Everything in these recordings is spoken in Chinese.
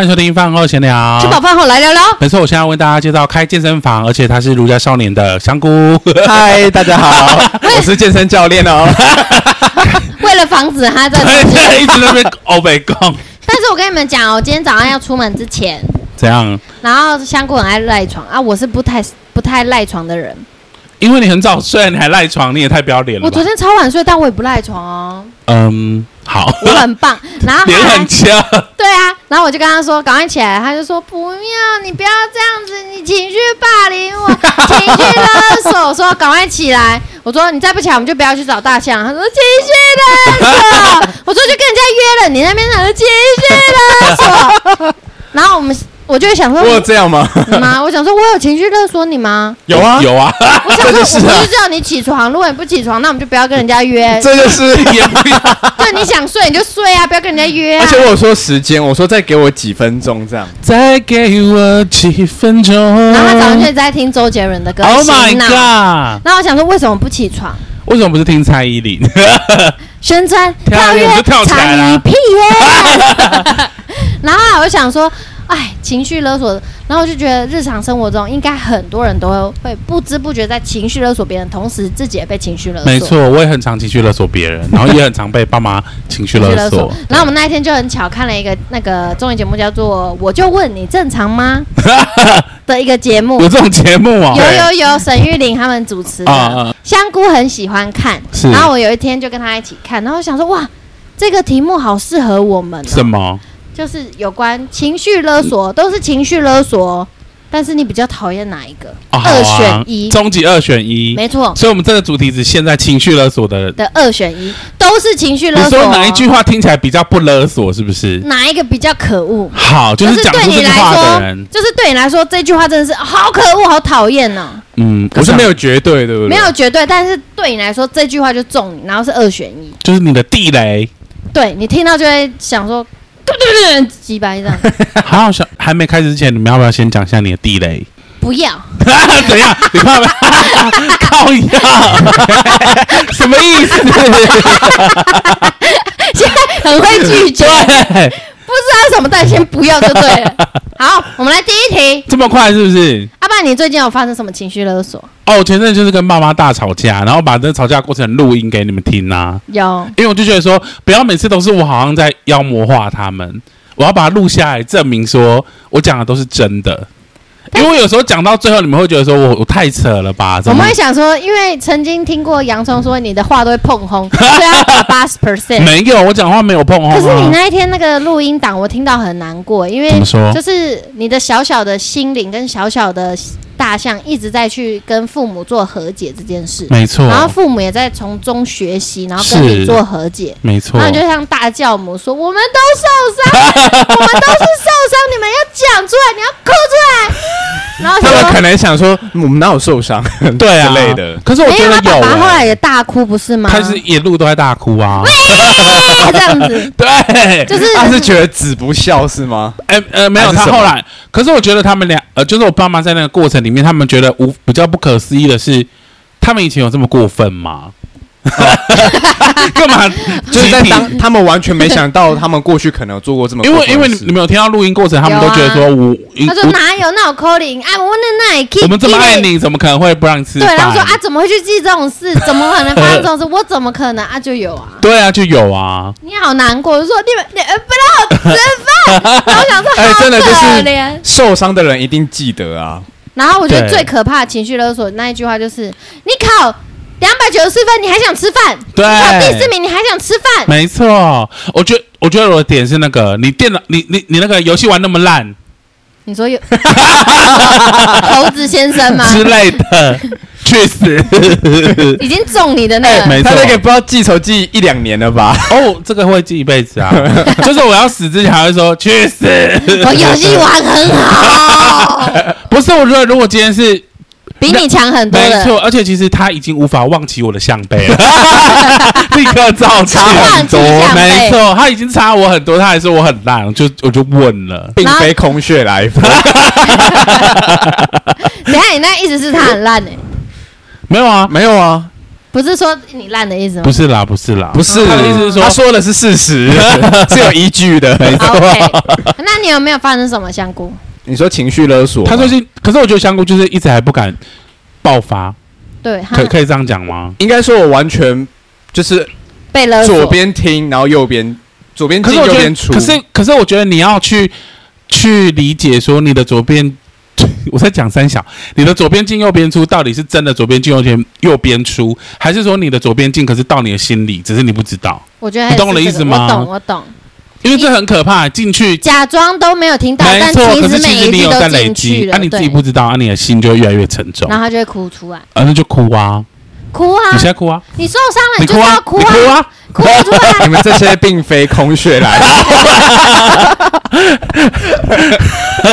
欢迎收听饭后闲聊。吃饱饭后来聊聊。没错，我现在要为大家介绍开健身房，而且他是儒家少年的香菇。嗨，大家好，我是健身教练哦。为了防止他在对 对，一直在那边欧北共。但是我跟你们讲，我今天早上要出门之前，怎样？然后香菇很爱赖床啊，我是不太不太赖床的人。因为你很早睡，你还赖床，你也太不要脸了。我昨天超晚睡，但我也不赖床哦。嗯，好，我很棒。然后脸很强。对啊，然后我就跟他说赶快起来，他就说不要，你不要这样子，你情绪霸凌我，情绪勒索，我说赶快起来。我说你再不起来，我们就不要去找大象。他说情绪勒索，我说就跟人家约了，你那边讲的情绪勒索。然后我们。我就会想说，我有这样吗？妈，我想说，我有情绪勒索你吗？有啊，有啊。我想说，我不是叫你起床，如果你不起床，那我们就不要跟人家约。这就是 也不要。对，你想睡你就睡啊，不要跟人家约啊。而且我有说时间，我说再给我几分钟这样。再给我几分钟。然后他早上就在听周杰伦的歌。Oh my god！那我想说，为什么不起床？为什么不是听蔡依林？旋转跳跃，跳起来了。屁然后我想说。哎，情绪勒索，然后我就觉得日常生活中应该很多人都会不知不觉在情绪勒索别人，同时自己也被情绪勒索。没错，我也很常情绪勒索别人，然后也很常被爸妈情绪勒索。对然后我们那一天就很巧看了一个那个综艺节目，叫做《我就问你正常吗》的一个节目。有这种节目啊？有有有，沈玉琳他们主持的。啊、香菇很喜欢看，是然后我有一天就跟他一起看，然后想说哇，这个题目好适合我们、哦。什么？就是有关情绪勒索，都是情绪勒索，但是你比较讨厌哪一个？哦、二选一，终极二选一，没错。所以，我们这个主题是现在情绪勒索的的二选一，都是情绪勒索。你说哪一句话听起来比较不勒索？是不是？哪一个比较可恶？好，就是讲出这句话的人，就是对你来说，这句话真的是好可恶，好讨厌呢。嗯，可是没有绝对，对不对？没有绝对，但是对你来说，这句话就中你，然后是二选一，就是你的地雷。对，你听到就会想说。对对对，几百张。好好小，还没开始之前，你们要不要先讲一下你的地雷？不要。怎样？你怕不怕？靠一下。什么意思？现在很会拒绝。对不知道什么，但先不要就对了。好，我们来第一题。这么快是不是？阿爸，你最近有发生什么情绪勒索？哦，我前阵就是跟爸妈大吵架，然后把这吵架过程录音给你们听呐、啊。有，因为我就觉得说，不要每次都是我好像在妖魔化他们，我要把它录下来，证明说我讲的都是真的。因为有时候讲到最后，你们会觉得说我我太扯了吧？我们会想说，因为曾经听过洋葱说你的话都会碰轰，所以要打八十 percent。没有，我讲话没有碰轰。可是你那一天那个录音档，我听到很难过，因为就是你的小小的心灵跟小小的。大象一直在去跟父母做和解这件事，没错。然后父母也在从中学习，然后跟你做和解，没错。然后就像大教母说：“我们都受伤，我们都是受伤，你们要讲出来，你要哭出来。” 然后他们可能想说：“我们哪有受伤？” 对啊，之类的。可是我觉得有，爸爸后来也大哭，不是吗？他是一路都在大哭啊，这样子。对，就是他是觉得子不孝是吗？哎呃，没有，他后来。可是我觉得他们俩呃，就是我爸妈在那个过程里。里面他们觉得无比较不可思议的是，他们以前有这么过分吗？干嘛？就是在当他们完全没想到，他们过去可能有做过这么。因为因为你们有听到录音过程，他们都觉得说我，他说哪有那种 calling 哎，我那那我们这么爱你，怎么可能会不让你吃？对，然后说啊，怎么会去记这种事？怎么可能发生这种事？我怎么可能啊？就有啊。对啊，就有啊。你好难过，就说你们你不让我吃饭，然后想说哎，真的就是受伤的人一定记得啊。然后我觉得最可怕的情绪勒索那一句话就是：你考两百九十四分，你还想吃饭？对，考第四名，你还想吃饭？没错，我觉得我觉得我的点是那个，你电脑你你你那个游戏玩那么烂，你说有 猴子先生吗？之类的。去死，已经中你的那个，他那个不知道记仇记一两年了吧？哦，这个会记一辈子啊！就是我要死之前还会说，去死，我游戏玩很好。不是，我觉得如果今天是比你强很多，没错，而且其实他已经无法忘记我的项背了，立刻造差很多，没错，他已经差我很多，他还说我很烂，就我就问了，并非空穴来风。等下，你那意思是他很烂呢？没有啊，没有啊，不是说你烂的意思吗？不是啦，不是啦，不是。他的意思是说，他说的是事实，是有依据的。没错。Okay. 那你有没有发生什么香菇？你说情绪勒索？他最近，可是我觉得香菇就是一直还不敢爆发。对，可可以这样讲吗？应该说，我完全就是被勒索，左边听，然后右边左边进右边出。可是，可是我觉得你要去去理解说你的左边。我在讲三小，你的左边进右边出，到底是真的左边进右边右边出，还是说你的左边进，可是到你的心里，只是你不知道？我觉得、这个、你懂我的意思吗？我懂，我懂。因为这很可怕，进去假装都没有听到，没错，但其实可是其实你有在累积，那、啊、你自己不知道，啊，你的心就会越来越沉重，然后他就会哭出来，啊，那就哭啊。哭啊！你现在哭啊！你受伤了，你就哭要哭啊！哭啊！哭出来！你们这些并非空穴来的，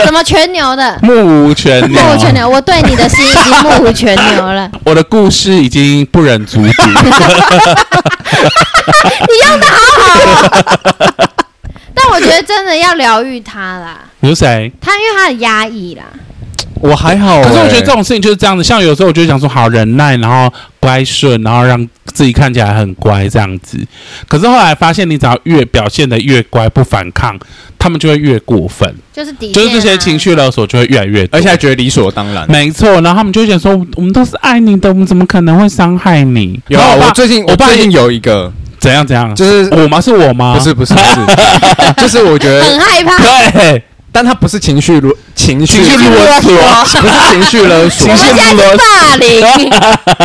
什么全牛的？目无全牛，目无全牛。我对你的心已经目无全牛了。我的故事已经不忍卒读。你用的好好哦。但我觉得真的要疗愈他啦。有谁？他因为他很压抑啦。我还好、欸，可是我觉得这种事情就是这样子。像有时候我就想说，好忍耐，然后乖顺，然后让自己看起来很乖这样子。可是后来发现，你只要越表现得越乖，不反抗，他们就会越过分。就是底、啊，就是这些情绪勒索就会越来越多，而且还觉得理所当然。没错，然后他们就会想说，我们都是爱你的，我们怎么可能会伤害你？有啊，我最近我最近有一个怎样怎样，就是我吗？是我吗？不是不是不是，就是我觉得很害怕。对。但他不是情绪勒情绪勒索，不是情绪勒索，情绪勒索，霸凌，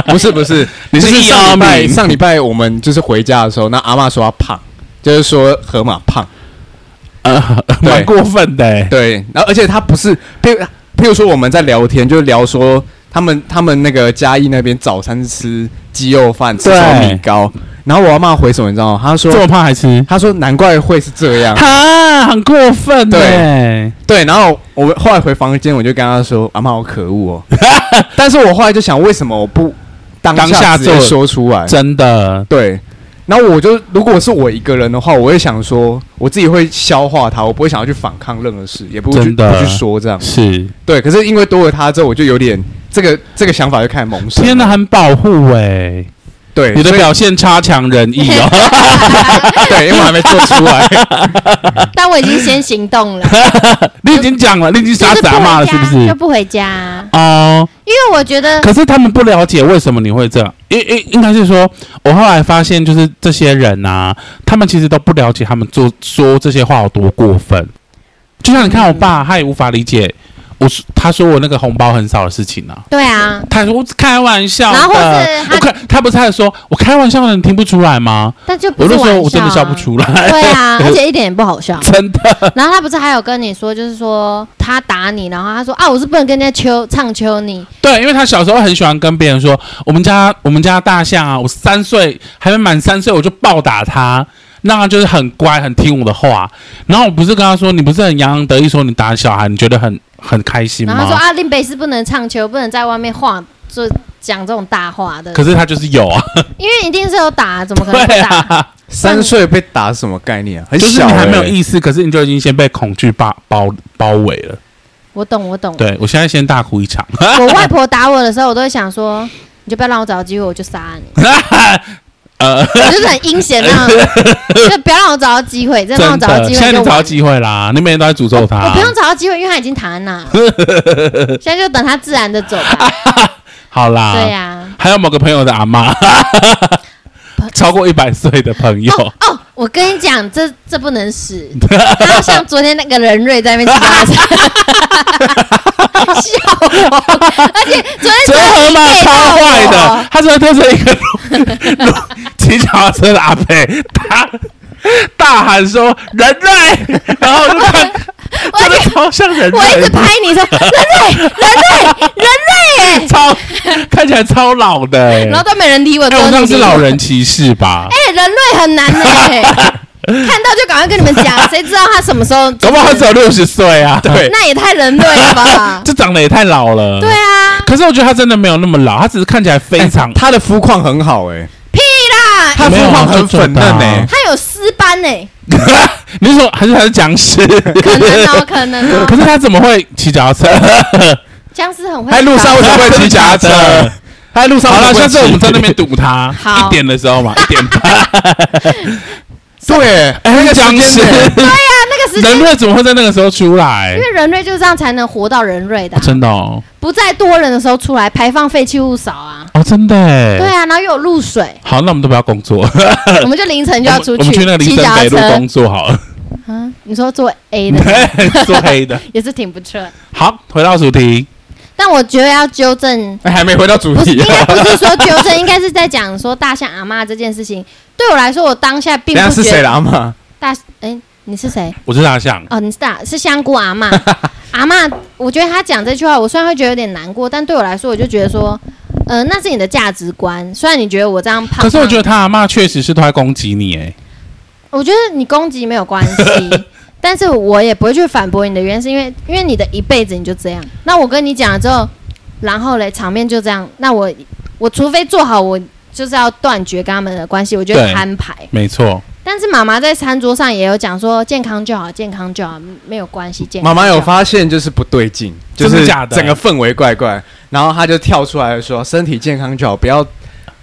不 是不是，你是上礼拜上礼拜我们就是回家的时候，那阿嬷说她胖，就是说河马胖，呃，蛮过分的、欸，对，然后而且他不是，譬如譬如说我们在聊天，就聊说他们他们那个嘉义那边早餐吃鸡肉饭，吃米糕。然后我要骂回什么，你知道吗？他说这么胖还吃？他说难怪会是这样，哈，很过分。对对，然后我后来回房间，我就跟他说：“阿妈，好可恶哦！” 但是我后来就想，为什么我不当下直接说出来？真的对。然后我就如果是我一个人的话，我会想说，我自己会消化它，我不会想要去反抗任何事，也不会去不去说这样。是对，可是因为多了他之后，我就有点这个这个想法就开始萌生。天哪，很保护哎。对，你的表现差强人意哦。对，因为我还没做出来，但我已经先行动了。你已经讲了，你已经傻傻骂了，是不是？就不回家哦，因为我觉得。可是他们不了解为什么你会这样，因因应该是说，我后来发现，就是这些人啊，他们其实都不了解他们做说这些话有多过分。就像你看我爸，他也无法理解。我说，他说我那个红包很少的事情呢、啊。对啊，他说我开玩笑的。然后是他，我看他不是还说我开玩笑的，你听不出来吗？但就不是、啊、我就说我真的笑不出来。对啊，而且一点也不好笑，真的。然后他不是还有跟你说，就是说他打你，然后他说啊，我是不能跟人家秋唱秋你。对，因为他小时候很喜欢跟别人说，我们家我们家大象啊，我三岁还没满三岁，我就暴打他。那他就是很乖，很听我的话。然后我不是跟他说，你不是很洋洋得意说你打小孩，你觉得很很开心吗？然后他说啊，林北是不能唱球，不能在外面晃，就讲这种大话的。可是他就是有啊，因为一定是有打，怎么可能不打？啊、三岁被打是什么概念啊？很小、欸，就是你还没有意识，可是你就已经先被恐惧包包包围了。我懂，我懂。对，我现在先大哭一场。我外婆打我的时候，我都会想说，你就不要让我找到机会，我就杀你。呃，我就是很阴险那样，就不要让我找到机会，真的让我找到机会。现在你找到机会啦，你每天都在诅咒他。我不用找到机会，因为他已经躺在那。现在就等他自然的走吧。好啦，对呀。还有某个朋友的阿妈，超过一百岁的朋友。哦，我跟你讲，这这不能使。他像昨天那个人瑞在那边 笑我，而且昨天昨天河马超坏的，他昨天推着一个。骑脚踏车的阿伯，他大喊说：“人类！”然后我就看，真的超像人类。我一直拍你说：“人类，人类，人类！”哎，超看起来超老的哎。然后都没人理我。哎，我那是老人歧视吧？哎，人类很难哎，看到就赶快跟你们讲，谁知道他什么时候？搞不好他只有六十岁啊？对，那也太人类了吧？这长得也太老了。对啊。可是我觉得他真的没有那么老，他只是看起来非常，他的肤况很好哎。他肤况很粉嫩呢，他有尸斑呢。你是说还是还是僵尸？可能哦，可能哦。可是他怎么会骑脚踏车？僵尸很会。在路上为什么会骑脚踏车？他在路上好了，下次我们在那边堵。他，好一点的时候嘛，一点半。对，哎，那个僵尸，那个时间人类怎么会在那个时候出来因？为人类就是这样才能活到人类的啊、真的哦，不在多人的时候出来，排放废弃物少啊。哦，真的哎。对啊，然后又有露水，好，那我们都不要工作，我们就凌晨就要出去我们去那个林森骑脚踏车北路工。作好了，嗯，你说做 A 的做 A 的。也是挺不错，好，回到主题，但我觉得要纠正，哎还没回到主题应该不是说纠正，应该是在讲说大象阿妈这件事情。对我来说，我当下并不觉得是谁不觉得啦嘛？大哎，你是谁？我是大象，哦，你是大是香菇阿妈，阿妈，我觉得他讲这句话，我虽然会觉得有点难过，但对我来说，我就觉得说，呃，那是你的价值观。虽然你觉得我这样胖，可是我觉得他阿妈确实是都在攻击你，哎，我觉得你攻击没有关系，但是我也不会去反驳你的原因，是因为因为你的一辈子你就这样。那我跟你讲了之后，然后嘞，场面就这样。那我我除非做好我就是要断绝跟他们的关系，我就会对摊牌。没错，但是妈妈在餐桌上也有讲说，健康就好，健康就好，没有关系。健康妈妈有发现就是不对劲，就是假的整个氛围怪怪，然后她就跳出来说：“身体健康就好，不要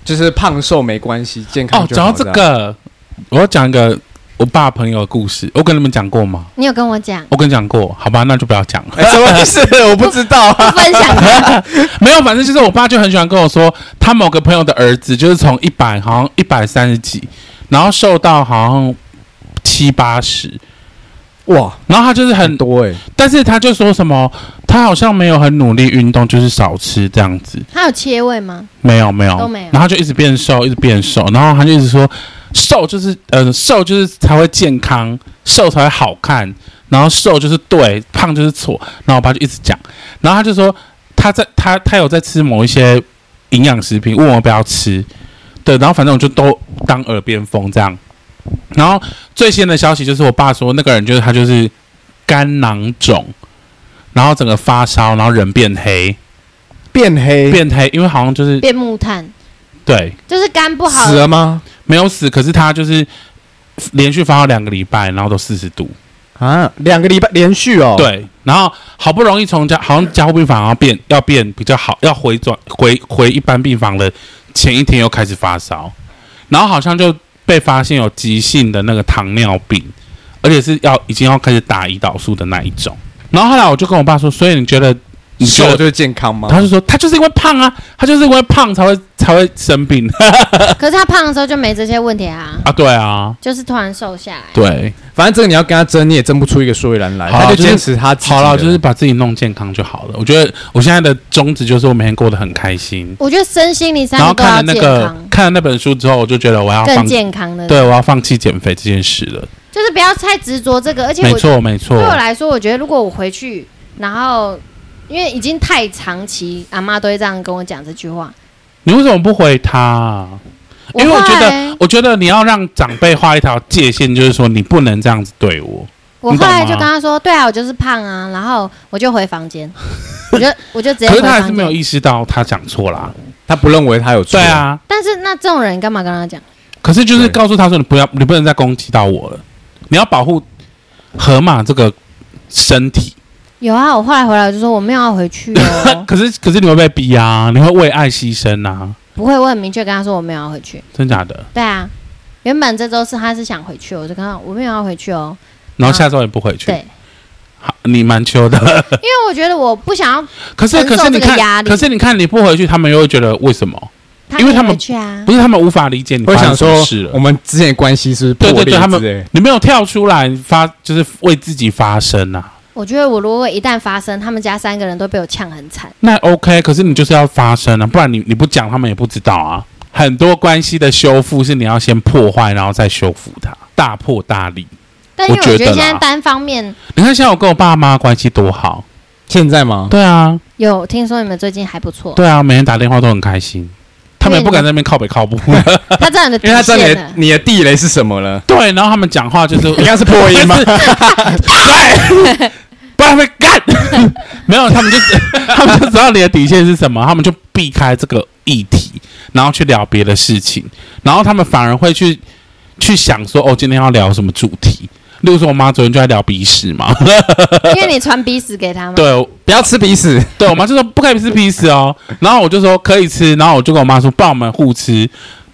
就是胖瘦没关系，健康哦，就好。”讲到这个，我要讲一个我爸朋友的故事，我跟你们讲过吗？你有跟我讲，我跟你讲过，好吧，那就不要讲了。哎，什么意思？我不知道啊。分享。没有，反正就是我爸就很喜欢跟我说，他某个朋友的儿子就是从一百好像一百三十几，然后瘦到好像七八十，哇，然后他就是很很多哎，但是他就说什么，他好像没有很努力运动，就是少吃这样子，他有切胃吗？没有没有。都没有。然后就一直变瘦，一直变瘦，然后他就一直说瘦就是呃瘦就是才会健康，瘦才会好看，然后瘦就是对，胖就是错，然后我爸就一直讲，然后他就说他在他他有在吃某一些营养食品，问我不要吃，对，然后反正我就都当耳边风这样。然后最新的消息就是我爸说那个人就是他就是肝囊肿，然后整个发烧，然后人变黑，变黑，变黑，因为好像就是变木炭，对就是肝不好死了吗？没有死，可是他就是连续发了两个礼拜，然后都四十度，啊，两个礼拜连续哦。，对，然后好不容易从加好像加护病房要变要变比较好，要回转回回一般病房的前一天又开始发烧，然后好像就被发现有急性的那个糖尿病，而且是要已经要开始打胰岛素的那一种。然后后来我就跟我爸说，所以你觉得你觉得？瘦就是健康吗？他就说他就是因为胖啊，他就是因为胖才会才会生病 可是他胖的时候就没这些问题啊，啊，对啊，就是突然瘦下来。对。反正这个你要跟他争，你也争不出一个所以然来。他就坚持他自己好了，就是把自己弄健康就好了。我觉得我现在的宗旨就是我每天过得很开心。我觉得身心灵三然后个都要健看了那个康，看了那本书之后，我就觉得我要更，健康的。对，我要放弃减肥这件事了。就是不要太执着这个，而且我没错，没错对我。来说，我觉得如果我回去，然后因为已经太长期，阿妈都会这样跟我讲这句话。你为什么不回他？因为我觉得，我觉得你要让长辈画一条界限，就是说你不能这样子对我。我后来就跟他说：“对啊，我就是胖啊。”然后我就回房间，我就我就直接可是他还是没有。意识到他讲错啦。他不认为他有错。对，啊，但是那这种人干嘛跟他讲？可是就是告诉他说，你不要，你不能再攻击到我了，你要保护河马这个身体。有啊，我后来回来我就说我没有要回去哦，可是可是你会被逼啊，你会为爱牺牲啊，不会，我很明确跟他说我没有要回去。真假的？对啊，原本这周是他是想回去，我就跟他我没有要回去哦。然后下周也不回去。对，好，你蛮秋的。因为我觉得我不想要可是承受可是你看，这个压力可是你看你不回去，他们又会觉得为什么？他因为他们没回去啊不。是他们无法理解你发我想说生什么事，了我。们之间的关系是不是破裂对对对，他们之类你没有跳出来发，就是为自己发声啊。我觉得我如果一旦发生，他们家三个人都被我呛很惨。那 OK，可是你就是要发生啊，不然你你不讲，他们也不知道啊。很多关系的修复是你要先破坏，然后再修复它，大破大立。但因为我觉得现在单方面你看，现在我跟我爸妈关系多好。现在吗？对啊，有听说你们最近还不错，对啊，每天打电话都很开心。他们也不敢在那边靠北靠步。他知道你的因为他知道你。的你的地雷是什么了。对，然后他们讲话就是你刚刚是破音吗？对，不然会干。没有，他们就是 他们就知道你的底线是什么，他们就避开这个议题，然后去聊别的事情，然后他们反而会去去想说，哦，今天要聊什么主题，例如说，我妈昨天就在聊鼻屎嘛，因为你传鼻屎给她嘛。对，不要吃鼻屎。对，我妈就说不可以吃鼻屎哦，然后我就说可以吃，然后我就跟我妈说，帮我们互吃，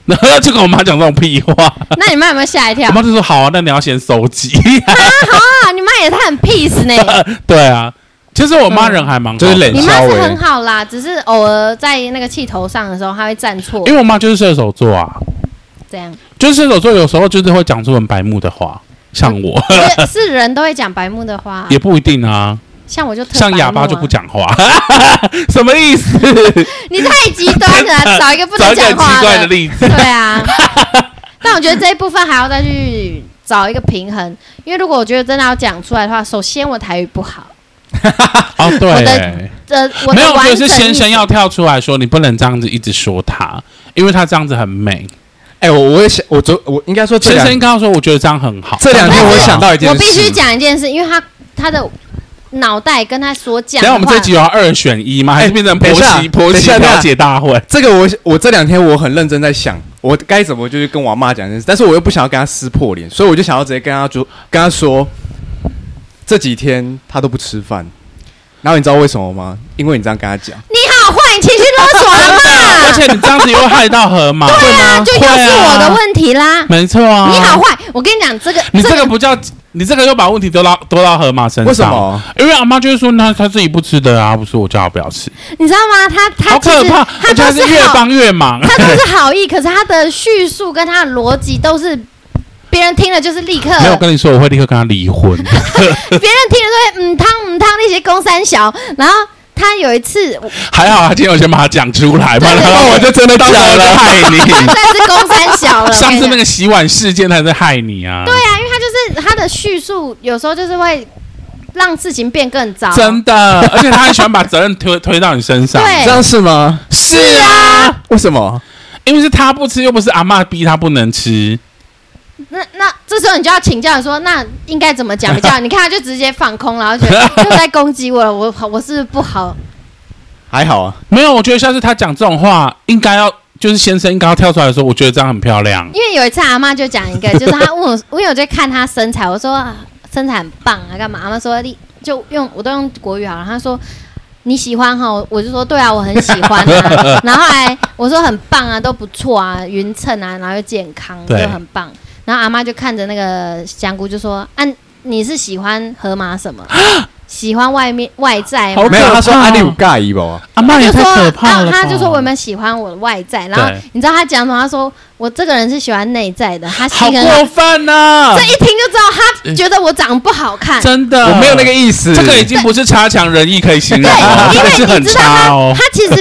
然后就跟我妈讲这种屁话。那你妈有没有吓一跳？我妈就说好啊，那你要先收集。啊好啊，你妈也太很 peace 呢。对啊，其实我妈人还蛮好，就是冷你妈是很好啦，只是偶尔在那个气头上的时候，她会站错。因为我妈就是射手座啊。这样。就是射手座有时候就是会讲出很白目的话，像我。是人都会讲白目的话。也不一定啊。像我就特像哑巴就不讲话，什么意思？你太极端了，找一个不能讲话怪的例子。对啊。但我觉得这一部分还要再去找一个平衡，因为如果我觉得真的要讲出来的话，首先我台语不好。哦，对。我的呃，我的 没有，我觉得是先生要跳出来说，你不能这样子一直说他，因为他这样子很美。哎、欸，我我也想，我昨我应该说，先生刚刚说，我觉得这样很好。这两天我想到一件事，我必须讲一件事，因为他他的。脑袋跟他所讲，等下我们这集有要二选一吗？还是变成婆媳婆媳调解大会？这个我我这两天我很认真在想，我该怎么就是跟我妈讲这件事，但是我又不想要跟她撕破脸，所以我就想要直接跟她说，跟她说这几天她都不吃饭，然后你知道为什么吗？因为你这样跟他讲，你好坏，你情绪勒索了嘛？而且你这样子又害到河马，对啊，就又是我的问题啦，没错啊，你好坏，我跟你讲这个，你这个不叫。你这个又把问题丢到丢到河马身上，为什么？因为阿妈就是说，那他自己不吃的啊，不是我叫他不要吃。你知道吗？他他好可怕，他就是越帮越忙。他就是 好意，可是他的叙述跟他的逻辑都是别人听了就是立刻。没有跟你说，我会立刻跟他离婚。别人听了都会嗯小，然后。他有一次还好，他今天有先把他讲出来，不然我就真的到时候就害你。现在是公三小了。上次那个洗碗事件，他在害你啊。对啊，因为他就是他的叙述，有时候就是会让事情变更糟。真的，而且他很喜欢把责任推 推到你身上。对，这样是吗？是啊。为什么？因为是他不吃，又不是阿妈逼他不能吃。那那这时候你就要请教你说，那应该怎么讲比较？你看他就直接放空，然后觉得又在攻击我了，我我是不，是不好？还好啊，没有，我觉得下次他讲这种话，应该要就是先生应该要跳出来说，我觉得这样很漂亮。因为有一次阿妈就讲一个，就是他问我，因为我在看他身材，我说身材很棒啊，干嘛？阿妈说你就用我都用国语好了，他说你喜欢哈，我就说对啊，我很喜欢啊。然后后来我说很棒啊，都不错啊，匀称啊，然后又健康，就很棒。然后阿妈就看着那个香菇，就说：“啊，你是喜欢河马什么？喜欢外面外在吗？”没有，他说：“阿你有介意不？”阿妈也太可怕了。他就说：“我有没有喜欢我的外在？”然后你知道他讲什么？他说：“我这个人是喜欢内在的。”他好过分呐！这一听就知道他觉得我长得不好看。真的，我没有那个意思。这个已经不是差强人意可以形容了，因为是很差哦。他其实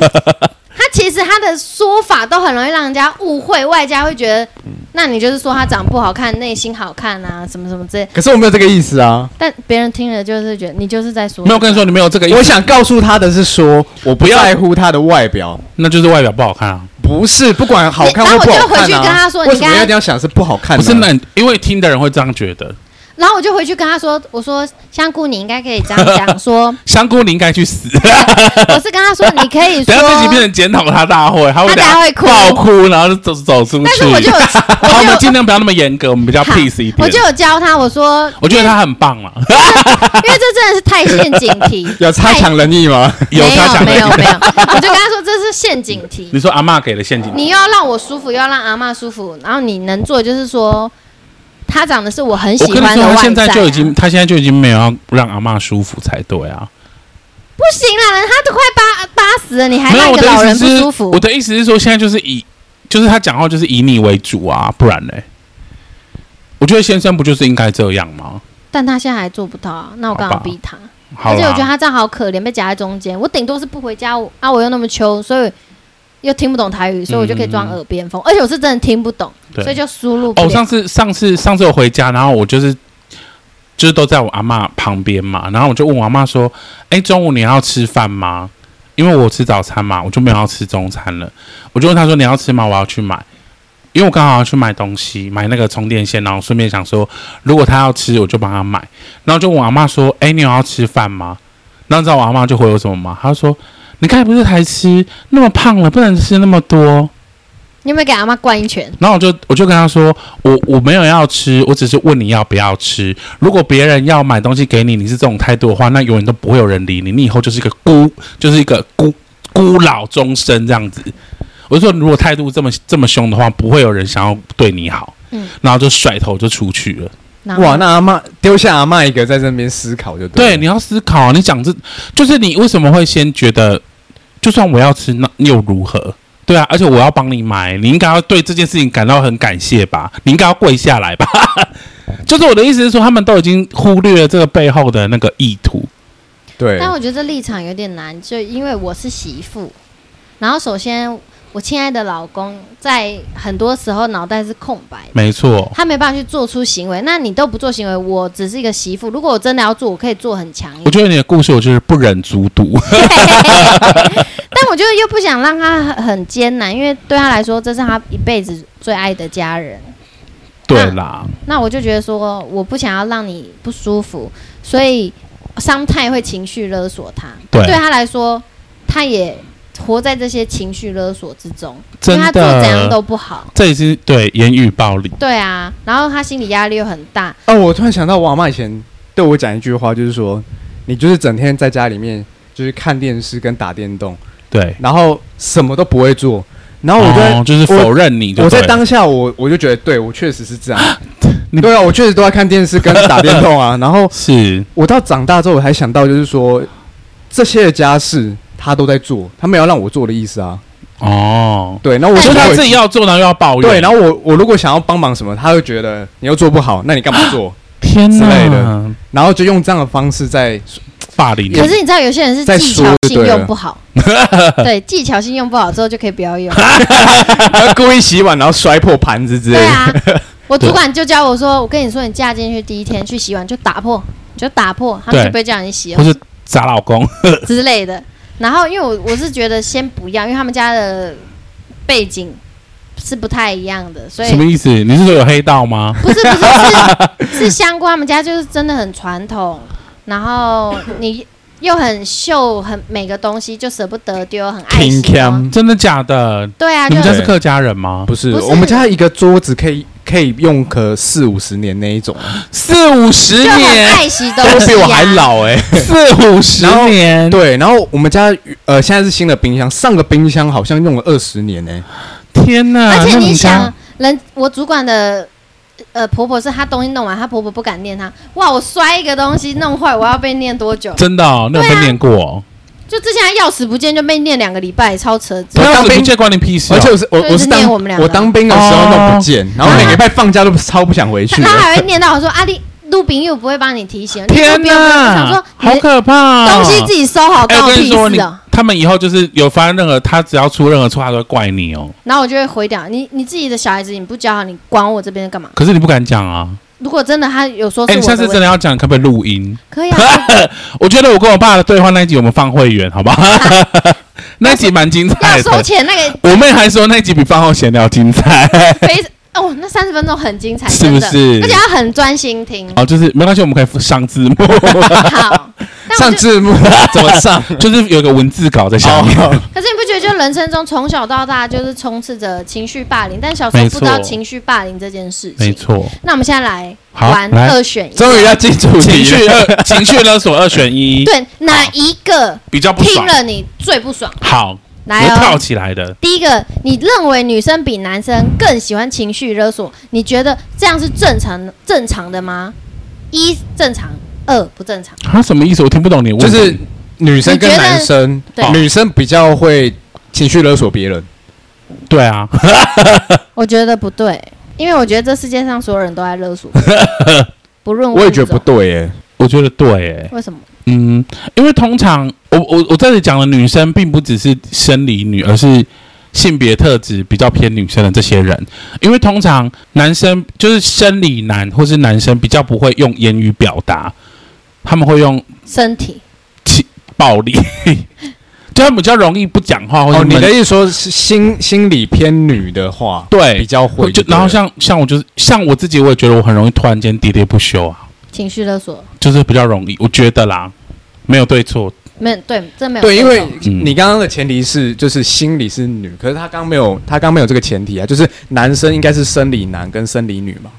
他其实他的说法都很容易让人家误会，外加会觉得。那你就是说他长不好看，内心好看啊，什么什么之类。可是我没有这个意思啊。但别人听了就是觉得你就是在说。没有跟你说你没有这个意思。我想告诉他的是说，我不在乎他的外表，那就是外表不好看啊。不是，不管好看或不好看啊。然后我就回去跟他说，为什么一定要想是不好看？不是，那因为听的人会这样觉得。然后我就回去跟他说：“我说香菇，你应该可以这样讲 说，香菇你应该去死。”我是跟他说：“你可以说。”等下自己变成检讨他大会，他会他会哭，爆哭，然后就走走出去。但是我就有，好，我们尽量不要那么严格，我们比较 peace 一点。我就有教他，我说：“我觉得他很棒了，因为这真的是太陷阱题，有差强人意吗？有差强人意，没有没有。我就跟他说这是陷阱题。你说阿嬷给的陷阱题，你又要让我舒服，又要让阿嬷舒服，然后你能做就是说。”他长得是我很喜欢的外在、啊。他现在就已经，他现在就已经没有要让阿妈舒服才对啊！不行啦，他都快八八十了，你还让一个老人不舒服？我的意思是说，现在就是以，就是他讲话就是以你为主啊，不然嘞？我觉得先生不就是应该这样吗？但他现在还做不到啊，那我干嘛逼他。而且我觉得他这样好可怜，被夹在中间。我顶多是不回家，啊，我又那么穷，所以。又听不懂台语，所以我就可以装耳边风，嗯、而且我是真的听不懂，所以就输入。哦，上次上次上次我回家，然后我就是就是都在我阿嬷旁边嘛，然后我就问我阿嬷说：“哎，中午你要吃饭吗？”因为我吃早餐嘛，我就没有要吃中餐了。我就问他说：“你要吃吗？我要去买，因为我刚好要去买东西，买那个充电线，然后顺便想说，如果他要吃，我就帮他买。然后就问我阿嬷说：“哎，你有要吃饭吗？”然后你知道我阿嬷就回我什么吗？她说。你刚才不是才吃那么胖了，不能吃那么多。你有没有给阿妈灌一拳？然后我就我就跟他说，我我没有要吃，我只是问你要不要吃。如果别人要买东西给你，你是这种态度的话，那永远都不会有人理你，你以后就是一个孤，就是一个孤孤老终生这样子。我就说，如果态度这么这么凶的话，不会有人想要对你好。嗯，然后就甩头就出去了。哇，那阿妈丢下阿妈一个在这边思考就对。对，你要思考啊！你讲这就是你为什么会先觉得，就算我要吃，那又如何？对啊，而且我要帮你买，你应该要对这件事情感到很感谢吧？你应该要跪下来吧？就是我的意思是说，他们都已经忽略了这个背后的那个意图。对，但我觉得这立场有点难，就因为我是媳妇，然后首先。我亲爱的老公，在很多时候脑袋是空白的，没错，他没办法去做出行为。那你都不做行为，我只是一个媳妇。如果我真的要做，我可以做很强硬。我觉得你的故事，我就是不忍卒读。但我觉得又不想让他很艰难，因为对他来说，这是他一辈子最爱的家人。对啦，那我就觉得说，我不想要让你不舒服，所以商太会情绪勒索他。对，对他来说，他也。活在这些情绪勒索之中，因为他做怎样都不好。这也是对言语暴力。对啊，然后他心理压力又很大。哦，我突然想到，我阿妈以前对我讲一句话，就是说，你就是整天在家里面就是看电视跟打电动，对，然后什么都不会做。然后我就、哦、就是否认你就。我在当下我，我我就觉得，对我确实是这样。对啊，我确实都在看电视跟打电动啊。然后 是我到长大之后，我还想到就是说，这些的家事。他都在做，他没有让我做的意思啊。哦，对，那我觉得他自己要做，然后又要抱怨。对，然后我我如果想要帮忙什么，他会觉得你又做不好，那你干嘛做？天哪，之类的。然后就用这样的方式在霸凌。可是你知道，有些人是技巧性用不好。对，技巧性用不好之后就可以不要用。故意洗碗，然后摔破盘子之类的。对啊，我主管就教我说：“我跟你说，你嫁进去第一天去洗碗就打破，就打破，他们就不会叫你洗了。”或是砸老公之类的。然后，因为我我是觉得先不要，因为他们家的背景是不太一样的，所以什么意思？你是说有黑道吗？不是不是是 是香菇他们家就是真的很传统，然后你又很秀，很每个东西就舍不得丢，很爱惜。真的假的？对啊，你们家是客家人吗？不是，不是我们家一个桌子可以。可以用个四五十年那一种，四五十年，爱惜东西、啊、都比我还老哎、欸，四五十年，对。然后我们家呃现在是新的冰箱，上个冰箱好像用了二十年呢、欸。天哪！而且你想，人我主管的呃婆婆是她东西弄完，她婆婆不敢念她。哇，我摔一个东西弄坏，我要被念多久？真的、哦，那有被念过。就之前钥匙不见就被念两个礼拜，超扯！我当兵就关你屁事，而且我是我我是当我当兵的时候都不见，然后每个礼拜放假都超不想回去。他还会念到我说：“阿弟，录饼又不会帮你提醒。”天哪！想说好可怕，东西自己收好，关我屁事哦。他们以后就是有发生任何，他只要出任何错，他都会怪你哦。然后我就会回掉你，你自己的小孩子你不教好，你管我这边干嘛？可是你不敢讲啊。如果真的他有说，哎，你下次真的要讲，可不可以录音？可以啊。我觉得我跟我爸的对话那一集，我们放会员，好不好？那一集蛮精彩的。要收钱那个，我妹还说那一集比饭后闲聊精彩。哦，那三十分钟很精彩，是不是？而且要很专心听。哦，就是没关系，我们可以上字幕。好，上字幕 怎么上？就是有个文字稿在下面。可是你不觉得，就人生中从小到大就是充斥着情绪霸凌，但小时候不知道情绪霸凌这件事情。没错。那我们现在来玩二选一。终于要记住情绪二，情绪勒索二选一。对，哪一个比较不爽？听了你最不爽？好。来哦，跳起来的。第一个，你认为女生比男生更喜欢情绪勒索？你觉得这样是正常正常的吗？一正常，二不正常。他什么意思？我听不懂你问。就是女生跟男生，女生比较会情绪勒索别人。对啊，我觉得不对，因为我觉得这世界上所有人都在勒索，不论我也觉得不对耶，我觉得对耶。为什么？嗯，因为通常我我我在这里讲的女生，并不只是生理女，而是性别特质比较偏女生的这些人。因为通常男生就是生理男或是男生比较不会用言语表达，他们会用身体、气、暴力，就他们比较容易不讲话。或哦，你的意思说是心心理偏女的话，对，比较会。就然后像像我就是像我自己，我也觉得我很容易突然间喋喋不休啊。情绪勒索。就是比较容易，我觉得啦，没有对错，没有对，这没有对，因为嗯。你刚刚的前提是就是心理是女，可是他刚没有他刚没有这个前提啊，就是男生应该是生理男跟生理女嘛，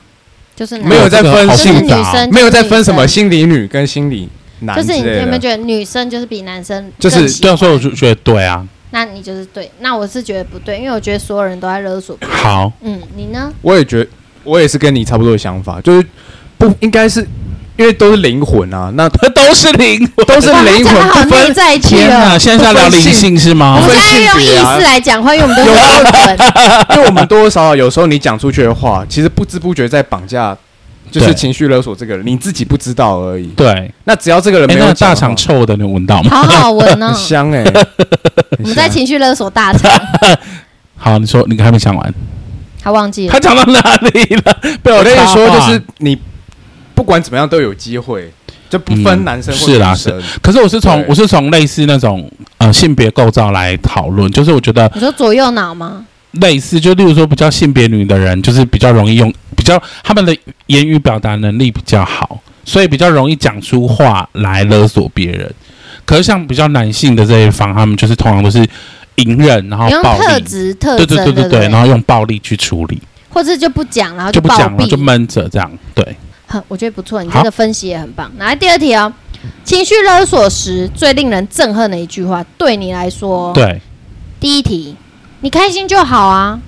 就是没有在分女生，没有在分什么，心理女跟心理男就是你有没有觉得女生就是比男生就是更喜对啊，所以我就觉得对啊。那你就是对，那我是觉得不对，因为我觉得所有人都在勒索。好，嗯，你呢？我也觉得我也是跟你差不多的想法，就是不应该是因为都是灵魂啊，那 都是灵魂，都是哇灵魂不分内在去天哪！哦。现在是要聊灵性是吗我？们现在用意性别啊识来讲话，因为我们都是灵魂。因为我们多多少少有时候你讲出去的话，其实不知不觉在绑架，就是情绪勒索这个人，你自己不知道而已。对，那只要这个人哎，没有大肠臭的，能闻到吗？好好闻哦。香哎、我们在情绪勒索大肠，好，你说你还没讲完，他忘记了他。讲到哪里了？被我跟你说，就是你不管怎么样都有机会，就不分男生或嗯是啦是。可是我是从对我是从类似那种呃性别构造来讨论，就是我觉得你说左右脑吗？类似，就例如说比较性别女的人，就是比较容易用比较他们的言语表达能力比较好，所以比较容易讲出话来勒索别人。可是像比较男性的这一方，他们就是通常都是隐忍，然后你用暴力，特质特对征，对对对对，对然后用暴力去处理，或者就不讲，然后暴就不讲了，毙就闷着这样。对，很，我觉得不错，你这个分析也很棒。来第二题哦，情绪勒索时最令人憎恨的一句话，对你来说，，对，第一题，你开心就好啊。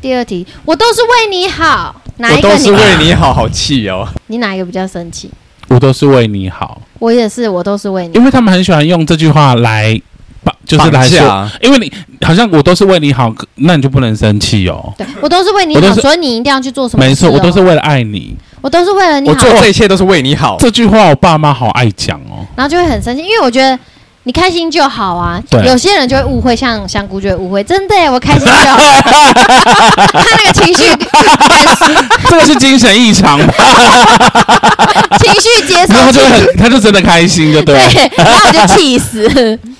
第二题，我都是为你好，哪我一个你都是为你好，好气哦。你哪一个比较生气？我都是为你好，我也是，我都是为你因为他们很喜欢用这句话来把，就是来说，因为你好像我都是为你好，那你就不能生气哦。对我都是为你好，所以你一定要去做什么、哦？没错，我都是为了爱你。我都是为了你好，我做这一切都是为你好。这句话我爸妈好爱讲哦。然后就会很生气，因为我觉得你开心就好啊。对有些人就会误会，像香菇就会误会，真的耶，我开心就好。他那个情绪这个是精神异常吧？情绪接然后他就会，很，他就真的开心，就对了。对，然后我就气死。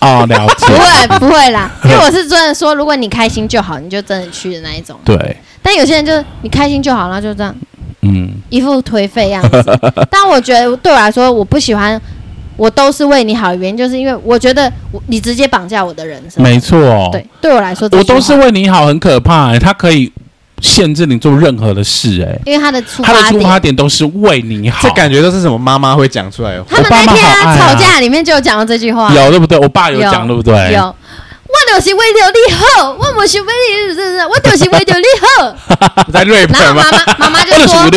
哦，了解不。会不会啦，因为我是真的说，如果你开心就好，你就真的去的那一种。对，但有些人就是你开心就好，然后就这样嗯，一副颓废样子。但我觉得对我来说，我不喜欢，我都是为你好的原因，就是因为我觉得我你直接绑架我的人生。没错。对，对我来说我，都是为你好，很可怕欸。他可以限制你做任何的事，哎，因为他的出他的发点。出发点都是为你好。这感觉都是什么妈妈会讲出来的话。他们那天吵架里面就有讲到这句话，有对不对？我爸有讲对不对？有。我就是为了你好，我不是为你，是不是？我就是为了你好。在 rap 然后？妈妈妈妈就说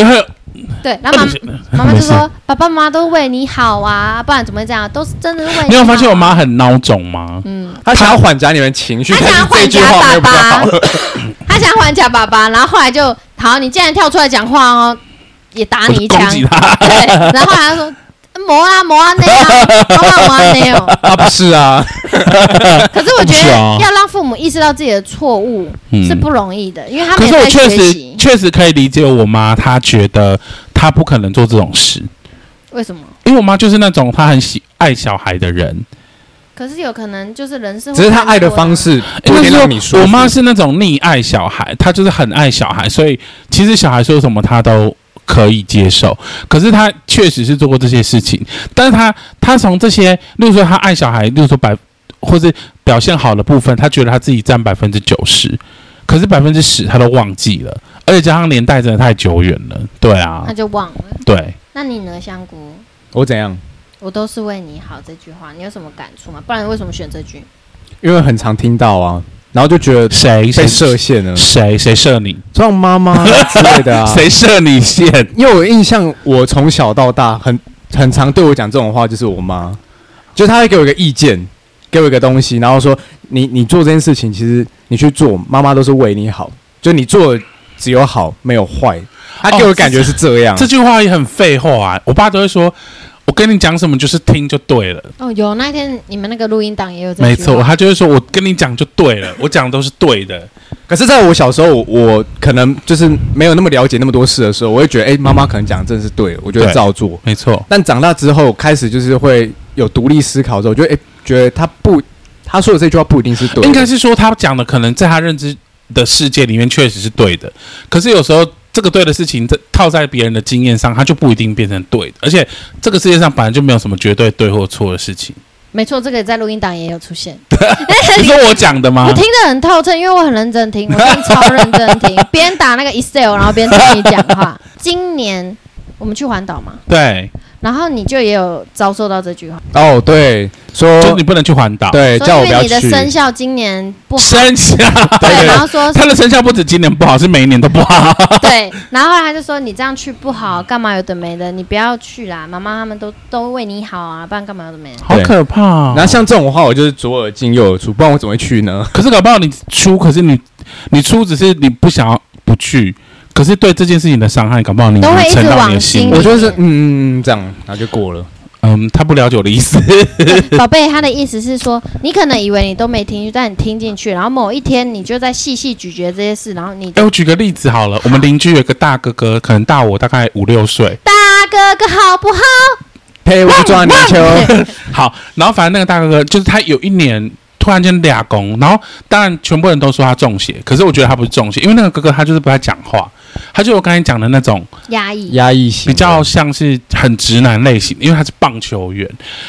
对，然后妈妈妈妈就说，爸爸妈妈都为你好啊，不然怎么会这样？都是真的是为你有发现我妈很孬种吗？嗯，她想要缓解你们情绪，她想要但是这句话没有比较好。他想还假爸爸，然后后来就好，你竟然跳出来讲话哦，也打你一枪。对，然后后来他说。磨啊磨啊那样，磨啊磨啊那样。啊，不是啊，可是我觉得要让父母意识到自己的错误嗯是不容易的，因为他可是我们也在确实。确实可以理解我妈，她觉得她不可能做这种事，为什么？因为我妈就是那种她很喜爱小孩的人。可是有可能就是人生只是他爱的方式不因为一定让你说。我妈是那种溺爱小孩，她就是很爱小孩，所以其实小孩说什么她都可以接受。可是他确实是做过这些事情，但是他他从这些，例如说他爱小孩，例如说百或是表现好的部分，他觉得他自己占百分之九十，可是百分之十他都忘记了，而且加上年代真的太久远了。对啊他，就忘了。对。那你呢，香菇？我怎样？我都是为你好这句话，你有什么感触吗？不然为什么选这句？因为很常听到啊，然后就觉得谁被设限了，谁谁射你？像妈妈之类的啊。谁射你线？因为我印象，我从小到大很很常对我讲这种话，就是我妈，就她会给我一个意见，给我一个东西，然后说你你做这件事情，其实你去做，妈妈都是为你好，就你做只有好没有坏。她给我感觉是这样。这句话也很废话啊！我爸都会说，我跟你讲什么就是听就对了。哦，有那一天你们那个录音档也有这句话没错，他就是说我跟你讲就对了，我讲的都是对的。可是在我小时候，我我可能就是没有那么了解那么多事的时候，我会觉得，哎、妈妈可能讲的真的是对的，我就会照做。没错，但长大之后，开始就是会有独立思考之后，我就哎、诶觉得他不，他说的这句话不一定是对的，应该是说他讲的可能在他认知的世界里面确实是对的，可是有时候这个对的事情，这套在别人的经验上，它就不一定变成对的。而且这个世界上本来就没有什么绝对对或错的事情。没错，这个在录音档也有出现。你说我讲的吗？我听得很透彻，因为我很认真听，我真的超认真听，边打那个 Excel，然后边听你讲话。今年我们去环岛嘛？对。然后你就也有遭受到这句话哦，对，说就你不能去环岛，对，叫我不要去。因为你的生肖今年不好，生肖对，然后说他的生肖不止今年不好，是每一年都不好。对，然后后来他就说你这样去不好，干嘛有的没的，你不要去啦，妈妈他们都都为你好啊，不然干嘛有的没的，好可怕哦。然后像这种话，我就是左耳进右耳出，不然我怎么会去呢？可是搞不好你出，可是你你出只是你不想要不去。可是对这件事情的伤害，搞不好你都会一直往心。我就是嗯嗯嗯这样，然后就过了。嗯，他不了解我的意思。宝贝，他的意思是说，你可能以为你都没听，但你听进去，然后某一天你就在细细咀嚼这些事，然后你。哎，我举个例子好了，我们邻居有个大哥哥，可能大我大概五六岁。大哥哥好不好？陪我抓泥鳅。好，然后反正那个大哥哥就是他有一年。突然间俩公，然后当然全部人都说他中邪，可是我觉得他不是中邪，因为那个哥哥他就是不爱讲话，他就我刚才讲的那种压抑压抑型，比较像是很直男类型，因为他是棒球员。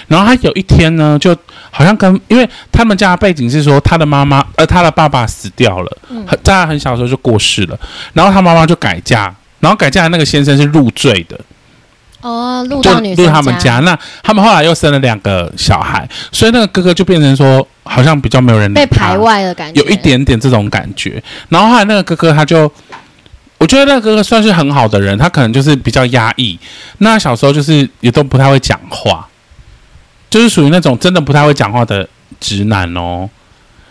然后他有一天呢，就好像跟因为他们家的背景是说他的妈妈呃他的爸爸死掉了，很在他很小的时候就过世了，然后他妈妈就改嫁，然后改嫁的那个先生是入赘的。哦，录到女就录他们家，那他们后来又生了两个小孩，所以那个哥哥就变成说，好像比较没有人被排外的感觉，有一点点这种感觉。然后后来那个哥哥他就，我觉得那个哥哥算是很好的人，他可能就是比较压抑。那小时候就是也都不太会讲话，就是属于那种真的不太会讲话的直男哦。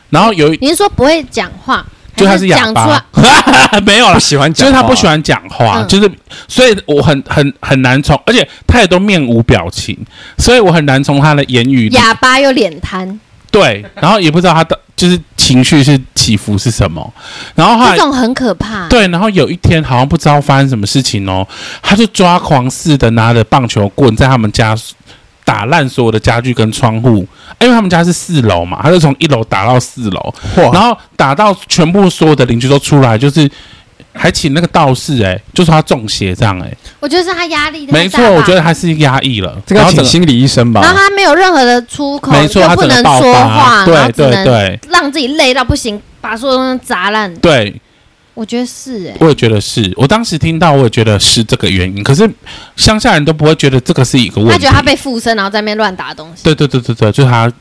然后有，你是说不会讲话？就他是哑巴，没有了，喜欢讲，就是他不喜欢讲话，嗯、就是所以我很很很难从，而且他也都面无表情，所以我很难从他的言语。哑巴又脸瘫，对，然后也不知道他的就是情绪是起伏是什么，然后这种很可怕。对，然后有一天好像不知道发生什么事情哦，他就抓狂似的拿着棒球棍在他们家。打烂所有的家具跟窗户，因为他们家是四楼嘛，他就从一楼打到四楼，哇。然后打到全部所有的邻居都出来，就是还请那个道士、欸，哎，就说他中邪这样、欸，哎，我觉得是他压力没错，我觉得他是压抑了，这个要请心理医生吧，然后他没有任何的出口，没错，他不能说话，对对对，让自己累到不行，把所有东西砸烂，对。我觉得是哎、欸，我也觉得是。我当时听到，我也觉得是这个原因。可是乡下人都不会觉得这个是一个问题。他觉得他被附身，然后在那边乱打东西。对对对对对，就是他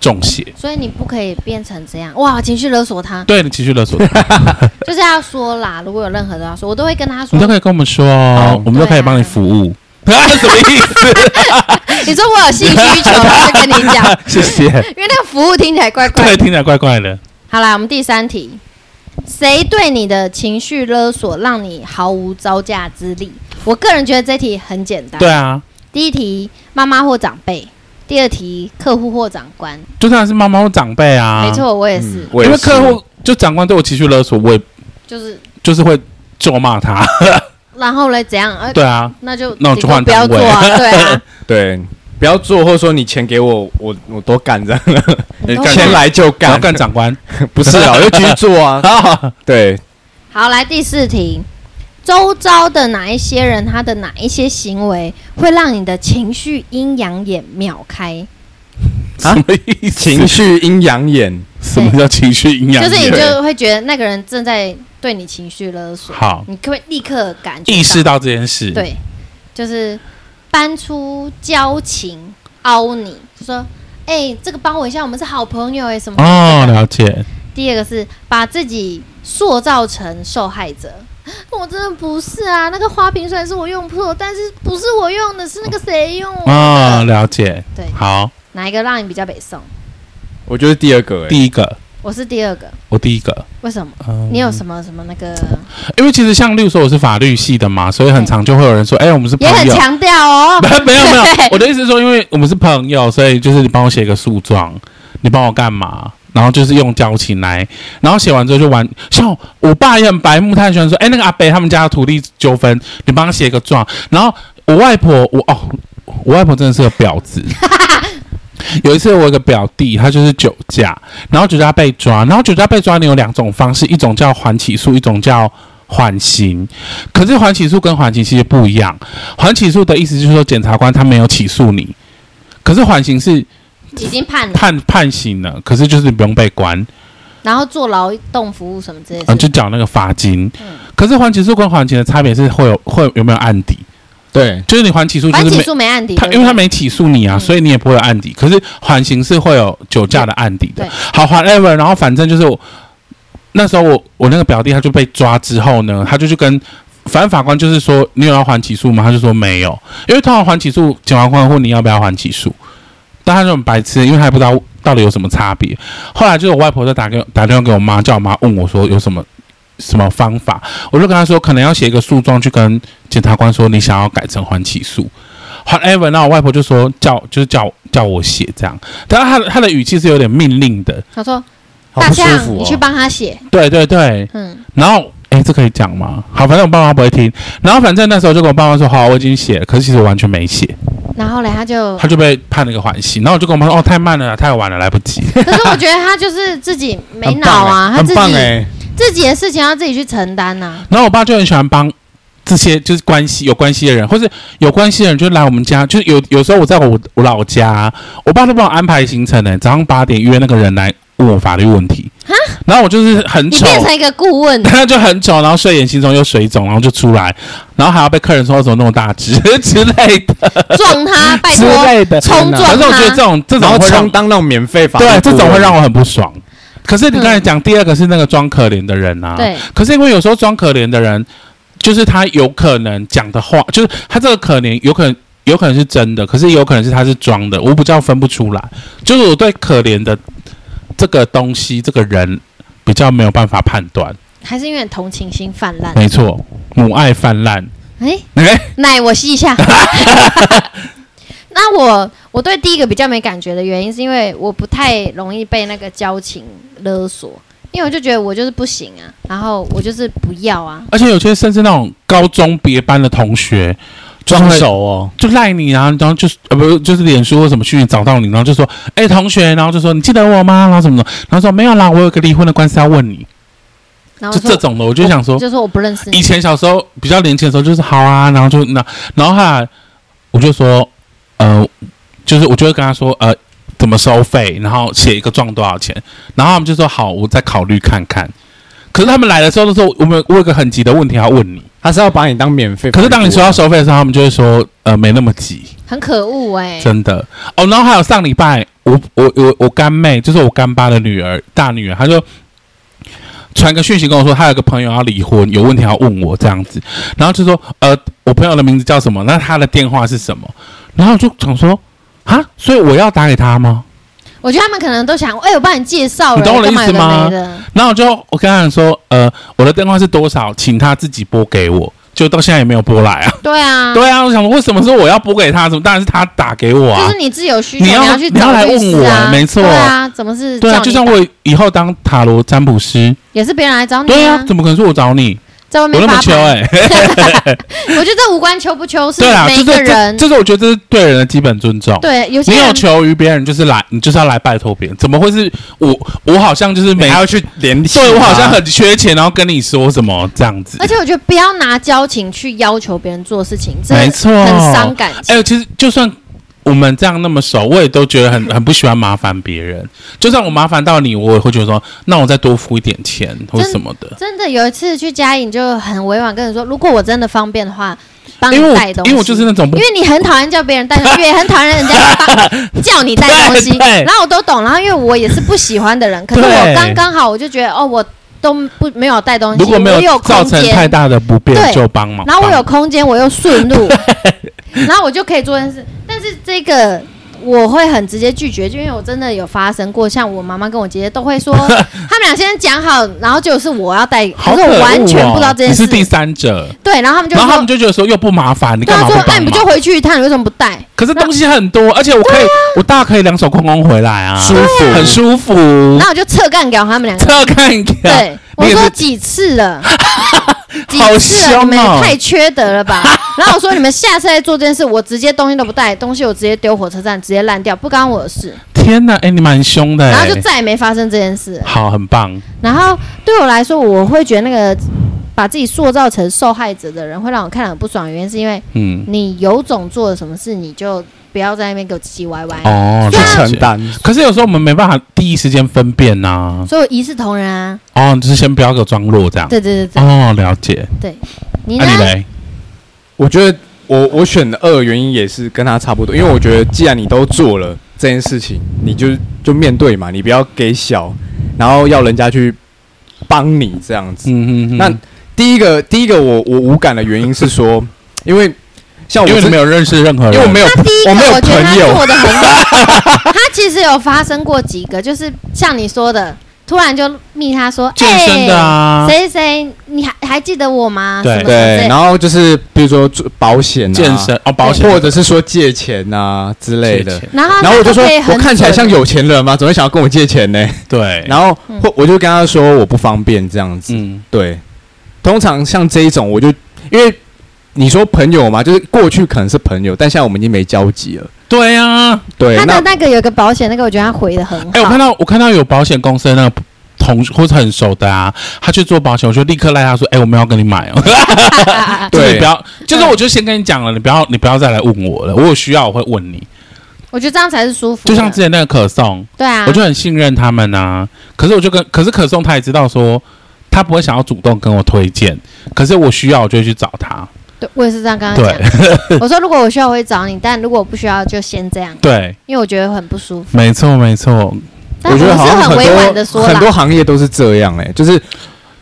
中邪。所以你不可以变成这样哇！情绪勒索他。对，你情绪勒索他。就是要说啦，如果有任何的要说，我都会跟他说。你都可以跟我们说，哦，我们都可以帮你服务。什么意思？你说我有性需求，我就跟你讲。谢谢。因为那个服务听起来怪怪的。对，听起来怪怪的。好啦，我们第三题。谁对你的情绪勒索，让你毫无招架之力？我个人觉得这题很简单。对啊，第一题妈妈或长辈，第二题客户或长官。就算是妈妈或长辈啊，没错，我也是。嗯、因为客户就长官对我情绪勒索，我也就是就是会咒骂他。然后嘞，怎样？呃、对啊，那就那我就换单位。不要做啊，对啊，对。不要做，或者说你钱给我，我我多干这样，钱来就干，干长官 不是啊，我就继续做啊。对，好，来第四题，周遭的哪一些人，他的哪一些行为会让你的情绪阴阳眼秒开？什么意思？情绪阴阳眼？什么叫情绪阴阳眼？就是你就会觉得那个人正在对你情绪勒索，好，你可不可以立刻感觉意识到这件事？对，就是。搬出交情凹你，就说：“哎、欸，这个帮我一下，我们是好朋友哎，什么？”哦，了解。第二个是把自己塑造成受害者，我真的不是啊。那个花瓶虽然是我用破，但是不是我用的，是那个谁用的？哦，了解。对，好。哪一个让你比较北宋？我觉得第二个，第一个。我是第二个，我第一个。为什么？嗯、你有什么什么那个？因为其实像例如说我是法律系的嘛，所以很常就会有人说：“哎、欸，我们是朋友。”也很强调哦。没有没有，我的意思是说，因为我们是朋友，所以就是你帮我写个诉状，你帮我干嘛？然后就是用交情来，然后写完之后就完。像我爸也很白目，他很喜欢说：“哎、欸，那个阿北他们家的土地纠纷，你帮他写个状。”然后我外婆，我哦，我外婆真的是个婊子。有一次，我有个表弟，他就是酒驾，然后酒驾被抓，然后酒驾被抓，你有两种方式，一种叫缓起诉，一种叫缓刑。可是缓起诉跟缓刑其实不一样。缓起诉的意思就是说，检察官他没有起诉你，可是缓刑是已经判了，判判刑了，可是就是不用被关，然后做劳动服务什么之类的，嗯，就缴那个罚金。嗯可是缓起诉跟缓刑的差别是会有会有没有案底？对，就是你还起诉就是没诉没案底，他，因为他没起诉你啊，嗯所以你也不会有案底。可是缓刑是会有酒驾的案底的。好，whatever，然后反正就是我那时候我我那个表弟他就被抓之后呢，他就去跟反正法官就是说你有要还起诉吗？他就说没有，因为通常还起诉，检察官问你要不要还起诉，但他就很白痴，因为他也不知道到底有什么差别。后来就是我外婆就打给打电话给我妈，叫我妈问我说有什么。什么方法？我就跟他说，可能要写一个诉状去跟检察官说，你想要改成缓起诉。However，那我外婆就说叫就是叫叫我写这样，但是他的他的语气是有点命令的。他说好不舒大象，哦。你去帮他写，对对对，嗯，然后哎，这可以讲吗？好，反正我爸妈不会听。然后反正那时候就跟我爸妈说，好，我已经写了，可是其实我完全没写，然后嘞他就他，就被判了一个缓刑。然后我就跟我妈说，哦，太慢了，太晚了，来不及。可是我觉得他就是自己没脑啊，他自己棒哎，自己的事情要自己去承担呐，然后我爸就很喜欢帮这些就是关系有关系的人，或是有关系的人就来我们家，就是有有时候我在我我老家，我爸都帮我安排行程呢，早上八点约那个人来问我法律问题，然后我就是很你变。成一个顾问，他 就很丑，然后睡眼惺忪又水肿，然后就出来，然后还要被客人说怎么那么大只？之类的。撞他，拜之托，类的。冲撞反正我觉得这，种这种会当那种免费法对这种会让我我很不爽。可是你刚才讲第二个是那个装可怜的人啊，对，可是因为有时候装可怜的人，就是他有可能讲的话，就是他这个可怜有可能有可能是真的，可是也有可能是他是装的，我比较分不出来。就是我对可怜的这个东西、这个人比较没有办法判断。还是因为同情心泛滥。没错，母爱泛滥。哎，哎，奶我吸一下。那我我对第一个比较没感觉的原因，是因为我不太容易被那个交情勒索，因为我就觉得我就是不行啊，然后我就是不要啊。而且有些甚至那种高中别班的同学装熟哦，就赖你啊，然后就是呃不就是脸书或什么去找到你，然后就说，哎、同学，然后就说你记得我吗？然后什么的，然后说没有啦，我有个离婚的官司要问你，然后就这种的，我就想说，就说我不认识你以。前小时候比较年轻的时候就是好啊，然后就那，然后后来我就说，呃，就是我就会跟他说，呃，怎么收费，然后写一个状多少钱，然后他们就说好，我再考虑看看。可是他们来的时候都说，我们我有个很急的问题要问你。他是要把你当免费。可是当你说要收费的时候，他们就会说，呃，没那么急。很可恶哎、真的哦，然后还有上礼拜，我我我我干妹，就是我干爸的女儿，大女儿，她就传个讯息跟我说，她有个朋友要离婚，有问题要问我这样子，然后就说，呃，我朋友的名字叫什么？那他的电话是什么？然后我就想说，啊，所以我要打给他吗？我觉得他们可能都想，哎、我帮你介绍了，你懂我的意思吗然后我就我跟他说，呃，我的电话是多少，请他自己拨给我，就到现在也没有拨来啊。对啊，对啊，我想说，为什么是我要拨给他？怎么当然是他打给我啊就是？你自己有需求，你要去你要来问啊，我没错对啊，怎么是对啊，就像我以后当塔罗占卜师，也是别人来找你对啊，怎么可能是我找你？在外我那么求面发牌。哎、我觉得这无关求不求，是对啊，每就是这一个人这是我觉得这是对人的基本尊重。对有些你有求于别人，就是来，你就是要来拜托别人，怎么会是我？我好像就是每你还要去联系他，对我好像很缺钱，然后跟你说什么这样子而。且我觉得不要拿交情去要求别人做事情，这没错很伤感情。哎、其实就算我们这样那么熟，我也都觉得很很不喜欢麻烦别人。就算我麻烦到你，我也会觉得说，那我再多付一点钱或什么的。真的有一次去嘉义，你就很委婉跟你说，如果我真的方便的话，帮你带东西。因为我就是那种因为你很讨厌叫别人带东西，也很讨厌人家帮叫你带东西，然后我都懂。然后因为我也是不喜欢的人，可是我刚刚好，我就觉得哦，我都不没有带东西，如果没有造成太大的不便，就帮忙。然后我有空间，我又顺路，然后我就可以做件事。但是这个我会很直接拒绝，就因为我真的有发生过，像我妈妈跟我姐姐都会说，他们俩先讲好，然后就是我要带，好我完全不知道这件事。第三者，对，然后他们就然后他们就觉得说又不麻烦，你对啊，干嘛不说，那、帮忙？你不就回去一趟，你为什么不带？可是东西很多，而且我可以，我大可以两手空空回来啊，舒服很舒服。然后我就侧干掉他们两个。这看一看，对，我说几次了，几好次了，凶你们也哦太缺德了吧？然后我说你们下次再做这件事，我直接东西都不带，东西我直接丢火车站，直接烂掉，不干我的事。天哪，哎，你蛮凶的，哎然后就再也没发生这件事。好，很棒。然后对我来说，我会觉得那个把自己塑造成受害者的人，会让我看了很不爽。原因是因为嗯，你有种做了什么事，你就不要在那边给我唧唧歪歪。哦，去承担。可是有时候我们没办法第一时间分辨呐、所以我一视同仁啊。哦，就是先不要给我装弱这样。对对对对，哦，了解。对，你那、呢？你嘞？我觉得我我选的二原因也是跟他差不多，因为我觉得既然你都做了这件事情，你就就面对嘛，你不要给小，然后要人家去帮你这样子。嗯嗯嗯。那第一个第一个我我无感的原因是说，因为像我是因为你没有认识任何人，因为我没有他第一个我没有我觉得他朋友做的很好，他其实有发生过几个，就是像你说的，突然就密他说，健身的啊，谁谁，你还还记得我吗？对什么什么之对，类然后就是比如说做保险、啊、健身哦，保险或者是说借钱啊之类的借。钱然后然后我就说我看起来像准有钱人吗？怎么会想要跟我借钱呢？对，然后嗯或我就跟他说我不方便这样子。嗯，对，通常像这一种，我就因为你说朋友嘛，就是过去可能是朋友，但现在我们已经没交集了。对啊。对，他的那那个有个保险，那个我觉得他回的很好。哎、我看到我看到有保险公司的那个同或者很熟的啊，他去做保险，我就立刻赖他说，哎、我们要跟你买哦。就是对你不要，就是我就先跟你讲了，你不要你不要再来问我了，我有需要我会问你。我觉得这样才是舒服。就像之前那个可颂，对啊，我就很信任他们啊。可是我就跟可是可颂他也知道说，他不会想要主动跟我推荐，可是我需要我就会去找他。对我也是这样跟他对。讲。我说如果我需要我会找你，但如果我不需要就先这样，对，因为我觉得很不舒服。没错没错。但我觉得好是很像很委婉的说很多，行业都是这样哎、就是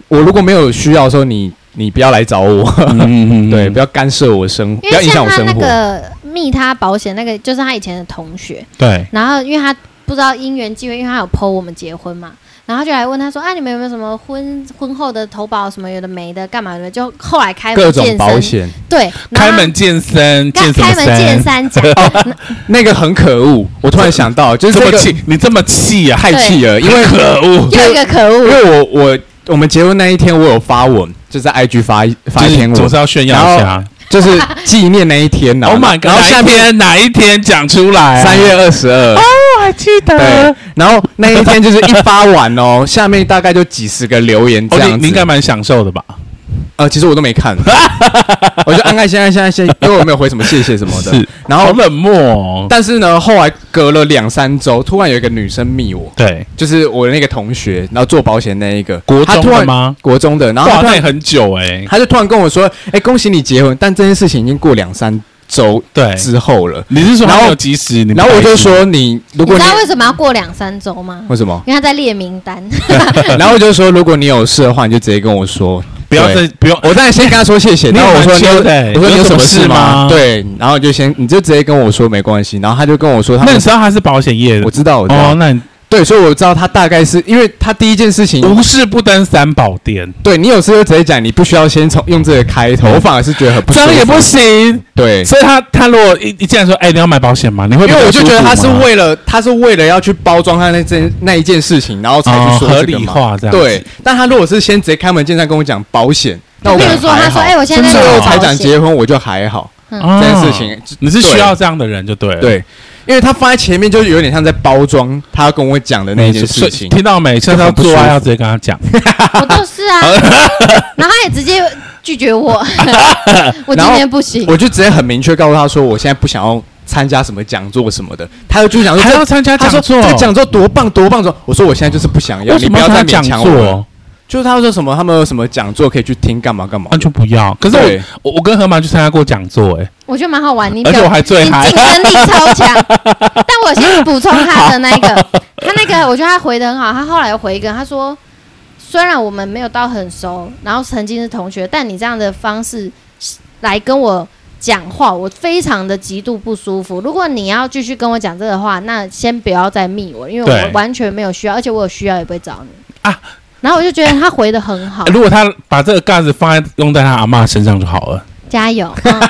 我如果没有需要的时候，你你不要来找我，嗯嗯 对，不要干涉我生活，不要影响我生活。个密他保险那个，就是他以前的同学，对，然后因为他不知道因缘际会，因为他有 PO 我们结婚嘛，然后就来问他说：“啊，你们有没有什么婚婚后的投保什么有的没的，干嘛的？”就后来开各种门见山，保险，对，然后开门见山，见什么开开门见山？山讲，那个很可恶。我突然想到，就是这么气，你这么气啊？害气了，因为可恶！又一个可因恶，为我我我们结婚那一天，我有发文，就在 IG 发一发一篇文总是，要炫耀一下。就是纪念那一天呐。Oh my god！然后下哪一天哪一天讲出来啊？三月二十二，我还记对得。，然后那一天就是一发完哦，下面大概就几十个留言这哦，样子。你你应该蛮享受的吧？呃，其实我都没看，我就按按现在现在现在，因为我没有回什么谢谢什么的。是，然后，好冷漠哦。但是呢，后来隔了两三周，突然有一个女生密我，对，就是我的那个同学，然后做保险那一个，国她突然？中的吗？国中的，然后哇，她突然那很久哎。他就突然跟我说：“哎、恭喜你结婚！”但这件事情已经过两三周对，之后了。你是说然后他没有及时？你不然后我就说：“你如果你你知道为什么要过两三周吗？为什么？因为他在列名单，然后我就说，如果你有事的话，你就直接跟我说，不要再不用。我当然先跟他说谢谢。你 然后我说你有蛮秋的欸我说你有什么事吗？对，然后就先你就直接跟我说没关系。然后他就跟我说他那你知道他是保险业的我知道我知道哦，那你对，所以我知道他大概是因为他第一件事情，无事不登三宝殿，对你有事就直接讲，你不需要先从用这个开头，我反而是觉得很不这样也不行。对。所以他他如果一一进来说，哎，你要买保险吗？你会因为我就觉得他是为为了他是为了要去包装他那件那一件事情，然后才去说合这个嘛理化这样。对，，但他如果是先直接开门见山跟我讲保险，那我比如说他还好说：“哎，我现在在最后才做保险。讲结婚，我就还好嗯这件事情。你是需要这样的人就对了。对，因为他放在前面，就是有点像在包装他要跟我讲的那那件事情。听到没？下次要做爱要直接跟他讲。我就是啊，然后他也直接拒绝我，我今天不行。我就直接很明确告诉他说，我现在不想要参加什么讲座什么的。他就想说，还要参加讲座？这个讲座多棒多棒！说，我说我现在就是不想要，你不要再勉强我？就是他说什么，他们有什么讲座可以去听，干嘛干嘛的。完全不要。可是对我我我跟河马去参加过讲座，哎，我觉得蛮好玩，你而且表我还最嗨你竞争力超强。但我先补充他的那个，他那个我觉得他回的很好。他后来又回一个，他说虽然我们没有到很熟，然后曾经是同学，但你这样的方式来跟我讲话，我非常的极度不舒服。如果你要继续跟我讲这个话，那先不要再密我，因为对我完全没有需要，而且我有需要也不会找你啊。然后我就觉得他回的很好，如果他把这个盖子放在用在他阿嬷身上就好了。加油。嗯、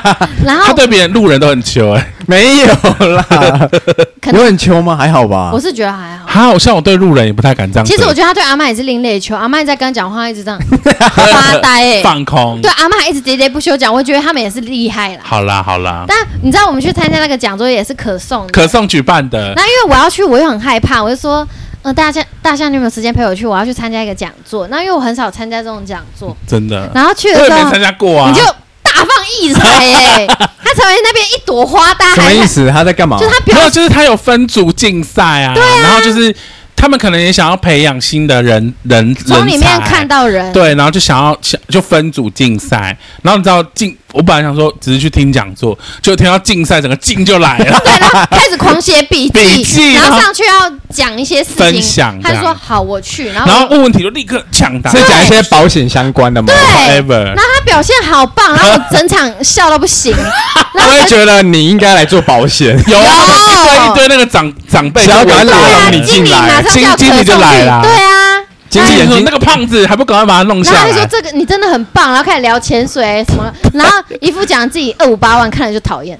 然后他对别人路人都很求哎，没有啦，可能有很秋吗？还好吧。我是觉得还好。好像我对路人也不太敢这样。其实我觉得他对阿妈也是另类球，阿妈在跟他讲话一直这样发呆、欸，放空。对阿妈还一直喋喋不休讲，我觉得他们也是厉害啦。好啦好啦，但你知道我们去参加那个讲座也是可颂，可颂举办的，那因为我要去，我又很害怕，我就说，呃，大象大象，你有没有时间陪我去？我要去参加一个讲座。那因为我很少参加这种讲座，真的，然后去我也没的时候参加过啊。你就大放异器材哎、欸，他成为那边一朵花，大家什么意思？他在干嘛？就他表没有，就是他有分组竞赛啊，对啊然后就是他们可能也想要培养新的人人从里面人才看到人，对，然后就想要想就分组竞赛，然后你知道竞，我本来想说只是去听讲座，就听到竞赛，整个劲就来了。对，然后开始狂写笔笔记然后上去要讲一些事情，分享他就说好，我去，然后然后问问题就立刻抢答，是讲一些保险相关的吗？对。然后他表现好棒，然后我整场笑到不行，然后我也觉得你应该来做保险。有啊，一堆一堆那个长长辈想要就围赶快拉拢你进来，经经理就来了对啊。经理眼睛那个胖子还不赶快把他弄下来然后他就说？这个你真的很棒，然后开始聊潜水什么，然后一副讲自己二五八万，看了就讨厌，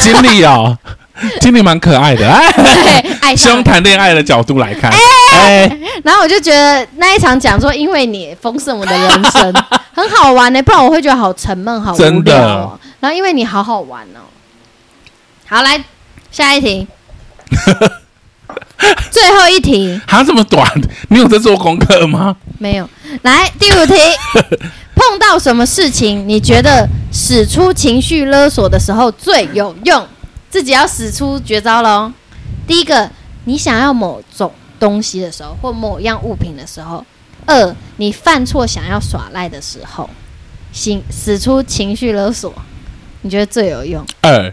经理哦，经理蛮可爱的，哎，对，用上。谈恋爱的角度来看，哎，然后我就觉得那一场讲座，因为你丰盛我的人生，很好玩呢、不然我会觉得好沉闷、好无真的聊哦。然后因为你好好玩哦。好，来下一题，最后一题还这么短？你有在做功课吗？没有。来第五题，碰到什么事情你觉得使出情绪勒索的时候最有用？自己要使出绝招喽。第一个，你想要某种东西的时候，或某样物品的时候；二，你犯错想要耍赖的时候，行使出情绪勒索，你觉得最有用？二，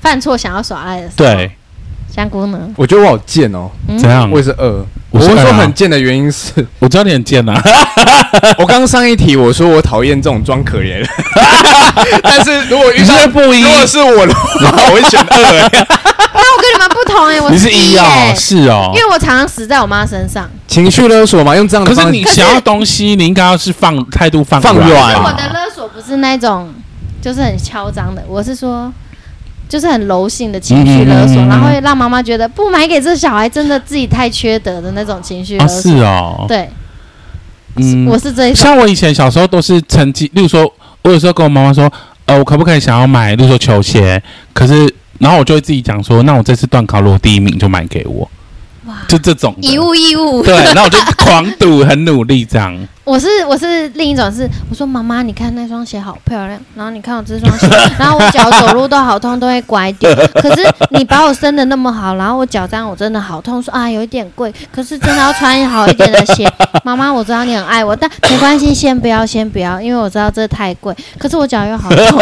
犯错想要耍赖的时候，对，香菇呢？我觉得我好贱哦，嗯怎样我？也是二。我说很贱的原因是，我知道你很贱呐，我刚上一题我说我讨厌这种装可怜人，但是如果遇你上是不一如果是我的话，我会选二。那我跟你们不同哎、我你是一耶哦，是哦因，为我常常死在我妈身上。情绪勒索嘛，用这样的方式可是你想要东西，你应该要是放态度放软放软可是啊我的勒索不是那种，就是很嚣张的，我是说，就是很柔性的情绪勒索，嗯嗯嗯嗯。然后会让妈妈觉得不买给这小孩真的自己太缺德的那种情绪勒啊，是哦，对，嗯。我是这一种。像我以前小时候都是成绩，例如说，我有时候跟我妈妈说，呃，我可不可以想要买，例如说球鞋，可是，然后我就会自己讲说，那我这次段考如果第一名就买给我，哇，就这种的以物易物。对，然后我就狂赌，很努力这样。我是我是另一种是，我说妈妈，你看那双鞋好漂亮，然后你看我这双鞋，然后我脚走路都好痛，都会拐点。可是你把我生的那么好，然后我脚这样我真的好痛，说啊有一点贵，可是真的要穿好一点的鞋。妈妈，我知道你很爱我，但没关系，先不要，先不要，因为我知道这太贵，可是我脚又好痛。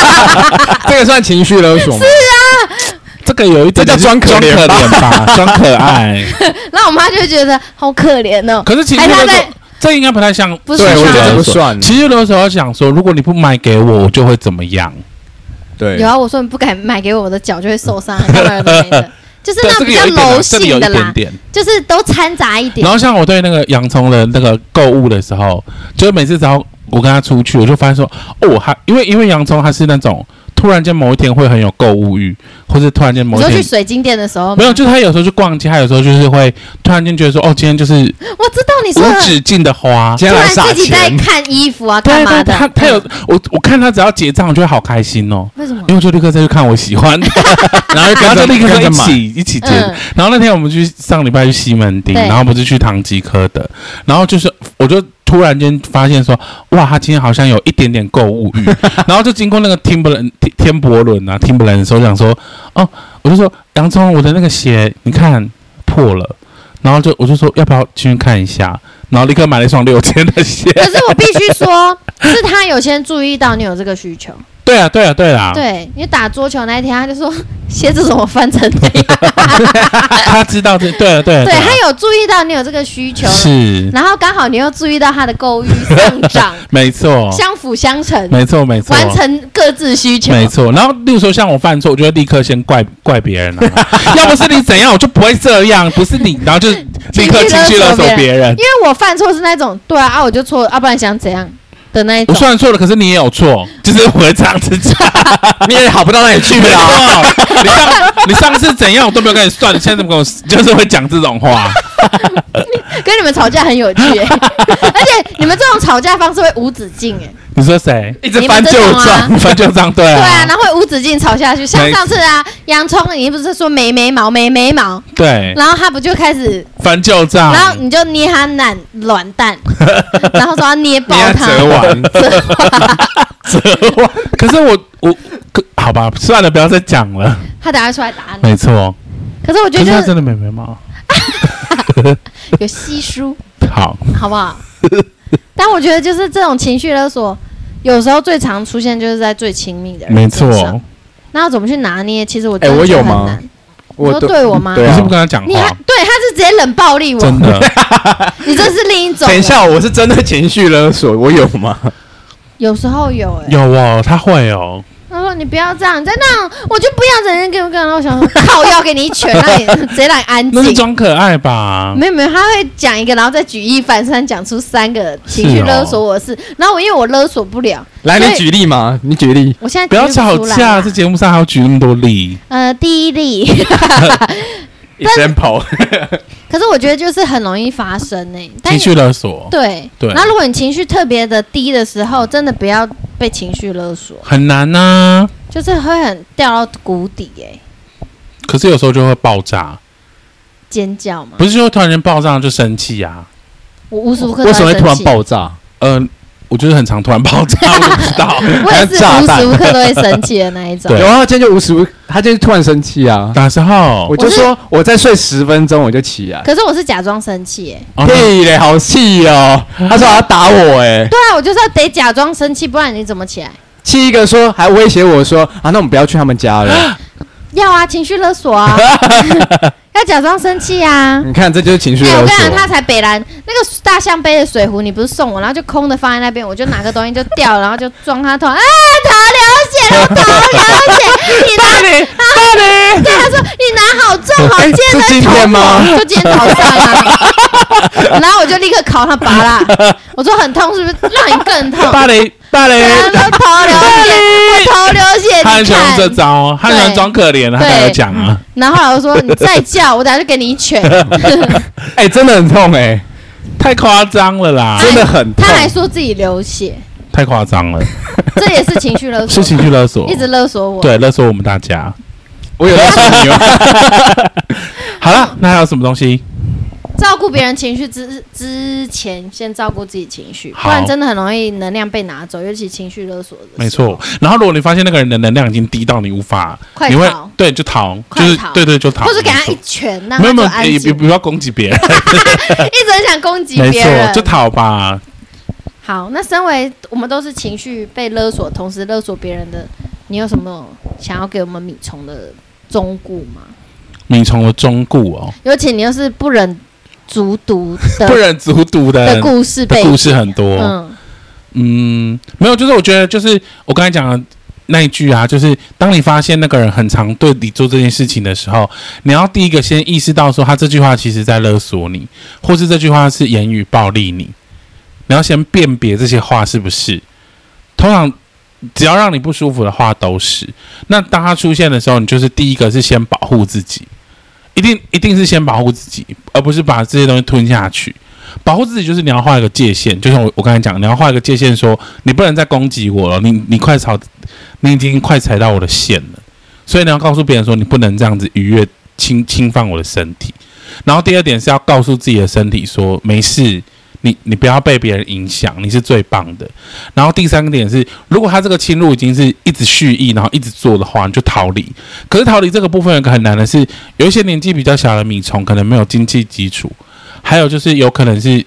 这个算情绪勒索吗？这个有一点这叫装可怜吧，装可 爱。然后我妈就会觉得好可怜哦。可是情绪勒索还他在，这应该不太像。不是对，我觉得这像不算。其实有时候想说，如果你不买给我，我就会怎么样？对有，啊，我说你不敢买给我，我的脚就会受伤，干嘛的没的，就是，那比较柔性的啦，点点。就是都掺杂一点然。后像我对那个洋葱的那个购物的时候，就是每次只要我跟他出去，我就发现说，哦，他因为因为洋葱他是那种突然间某一天会很有购物欲，或是突然间某一天说去水晶店的时候，没有，就是他有时候去逛街，他有时候就是会突然间觉得说，哦，今天就是我知道你说的，无止境的花。突然自己在，看衣服啊，干嘛的？对，他他有嗯我我看他只要结账，我就会好开心哦，为什么因？为我就立刻再去看我喜欢的，然后就然后就立刻再一。起一起结。嗯然后那天我们去上礼拜去西门町，然后不是去唐吉诃德，然后就是我就突然间发现说，哇，他今天好像有一点点购物欲，然后就经过那个 Timberland 天天伯伦啊 Timberland 的时候，想说，哦，我就说洋葱，我的那个鞋你看破了，然后就我就说要不要进去看一下，然后立刻买了一双六千的鞋。可是我必须说，是他有先注意到你有这个需求。对啊，对啊，对啊，对，你打桌球那一天，他就说 鞋子怎么翻成那样？他知道这，对啊，对啊，对啊。他有注意到你有这个需求，是，然后刚好你又注意到他的购物欲上涨，没错，相辅相成，没错，没错，完成各自需求。没错，然后例如说像我犯错，我就会立刻先怪怪别人啊，要不是你怎样，我就不会这样，不是你，然后就立刻情绪勒索别人。因。为我犯错是那种对啊啊，我就错要，啊，不然想怎样的那一种。我虽然错了，可是你也有错，就是我会这样子讲。你也好不到哪里去没啊！错，你上你上次怎样，我都没有跟你算，你现在怎么跟我，就是会讲这种话。跟你们吵架很有趣、欸，而且你们这种吵架方式会无止境哎、你说谁？一直翻旧账，翻旧账对对啊，啊，然后会无止境吵下去。像上次啊，洋葱你不是说没眉毛没眉毛，对，然后他不就开始，翻旧账，然后你就捏他懒卵蛋，然后说要捏爆他，折完，折弯。可是我我可好吧，算了，不要再讲了。他等下出来打你。没错，可是我觉得就是可是他真的妹妹吗？有稀疏，好，好不好？但我觉得就是这种情绪勒索，有时候最常出现就是在最亲密的人没身上错。那要怎么去拿捏？其实我觉得我有吗很难。你说我都对我吗？对啊你是不是跟他讲你还话？对他是直接冷暴力我，真的，你这是另一种。等一，下，我是真的情绪勒索，我有吗？有时候有哎、有哦，他会哦。你不要这样，你再那样我就不要整天给我跟。然后我想说 靠，要给你一拳，让你 直接让你安那是静。装可爱吧？没有没有，他会讲一个，然后再举一反三，讲出三个情绪勒索我的事。然后我因为我勒索不了，来，你所以举例嘛？你举例。我现在不要举吵架，这节目上还要举那么多例。呃，第一例，example，可是我觉得就是很容易发生呢、欸。但情绪勒索，对对那如果你情绪特别的低的时候，真的不要被情绪勒索，很难啊。就是会很掉到谷底哎、可是有时候就会爆炸，尖叫嘛。不是说突然间爆炸就生气啊？我无时无刻为什么会突然爆炸？呃，我就是很常突然爆炸，我都不知道。我也是炸弹无时无刻都会生气的那一种对。有啊，他今天就无时无，他今天突然生气啊！哪时候我？就说我再睡十分钟我就起来。可是我是假装生气哎。哦屁嘞，好气哦！他说他要打我哎，对啊，我就是要得假装生气，不然你怎么起来？气一个说还威胁我说啊，那我们不要去他们家了。要啊，情绪勒索啊，要假装生气啊。你看，这就是情绪哎、我跟你讲，他。才北蓝那个大象杯的水壶，你不是送我，然后就空的放在那边，我就拿个东西就掉了，然后就撞他头，啊，头流血了，头流血，你拿，你对，他说你拿好重好尖的头天吗就今天早上啊，然后我就立刻考他拔啦，我说很痛是不是？让你更痛。芭蕾芭蕾对，啊，都头流血，我头流血，他很你喜欢这。招，他很喜欢装可怜，他才有讲啊。然后我说你再叫，我等下就给你一拳。哎，真的很痛哎，太夸张了啦，真的很痛他。还说自己流血，太夸张了，这也是情绪勒索，是情绪勒索，一直勒索我。对勒索我们大家。我有勒索你吗？好了，那还有什么东西？照顾别人情绪之之前，先照顾自己情绪，不然真的很容易能量被拿走，尤其情绪勒索的。没错，，然后如果你发现那个人的能量已经低到你无法，快你会对就逃，快就是对对就逃，或者给他一拳，让没有没有，他就安也静。不要攻击别人，一直很想攻击别人错，就。逃吧。好，那身为我们都是情绪被勒索，同时勒索别人的，你有什么想要给我们米虫的忠固吗？米虫的忠固哦，尤其你又是不忍卒读的不忍卒读的的故事背景，的故事很多。嗯，嗯，没有，就是我觉得，就是我刚才讲的那一句啊，就是当你发现那个人很常对你做这件事情的时候，你要第一个先意识到说，他这句话其实在勒索你，或是这句话是言语暴力你。你要先辨别这些话是不是。通常只要让你不舒服的话都是。那当他出现的时候，你就是第一个是先保护自己，一定一定是先保护自己，而不是把这些东西吞下去。保护自己就是你要画一个界限，就像我我刚才讲，你要画一个界限说，你不能再攻击我了，你你快踩，你已经快踩到我的线了，所以你要告诉别人说，你不能这样子逾越侵侵犯我的身体。然后第二点是要告诉自己的身体说，没事，你你不要被别人影响，你是最棒的。然后第三个点是，如果他这个侵入已经是一直蓄意，然后一直做的话，你就逃离。可是逃离这个部分有一个很难的是，有一些年纪比较小的米虫可能没有经济基础。还有就是，有可能是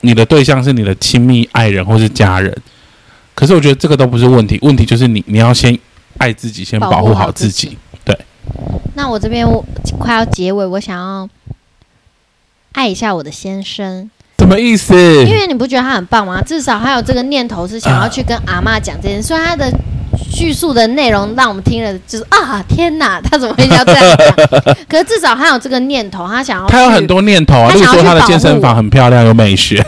你的对象是你的亲密爱人或是家人，可是我觉得这个都不是问题，问题就是你你要先爱自己，先保护好自己。对那我这边我快要结尾，我想要爱一下我的先生，什么意思？因为你不觉得他很棒吗？至少他有这个念头是想要去跟阿嬷讲这件事，虽然他的叙述的内容让我们听了就是啊天哪，他怎么会要这样讲？可是至少他有这个念头，他想要他有很多念头啊，他例如说他的健身房很漂亮，有美学，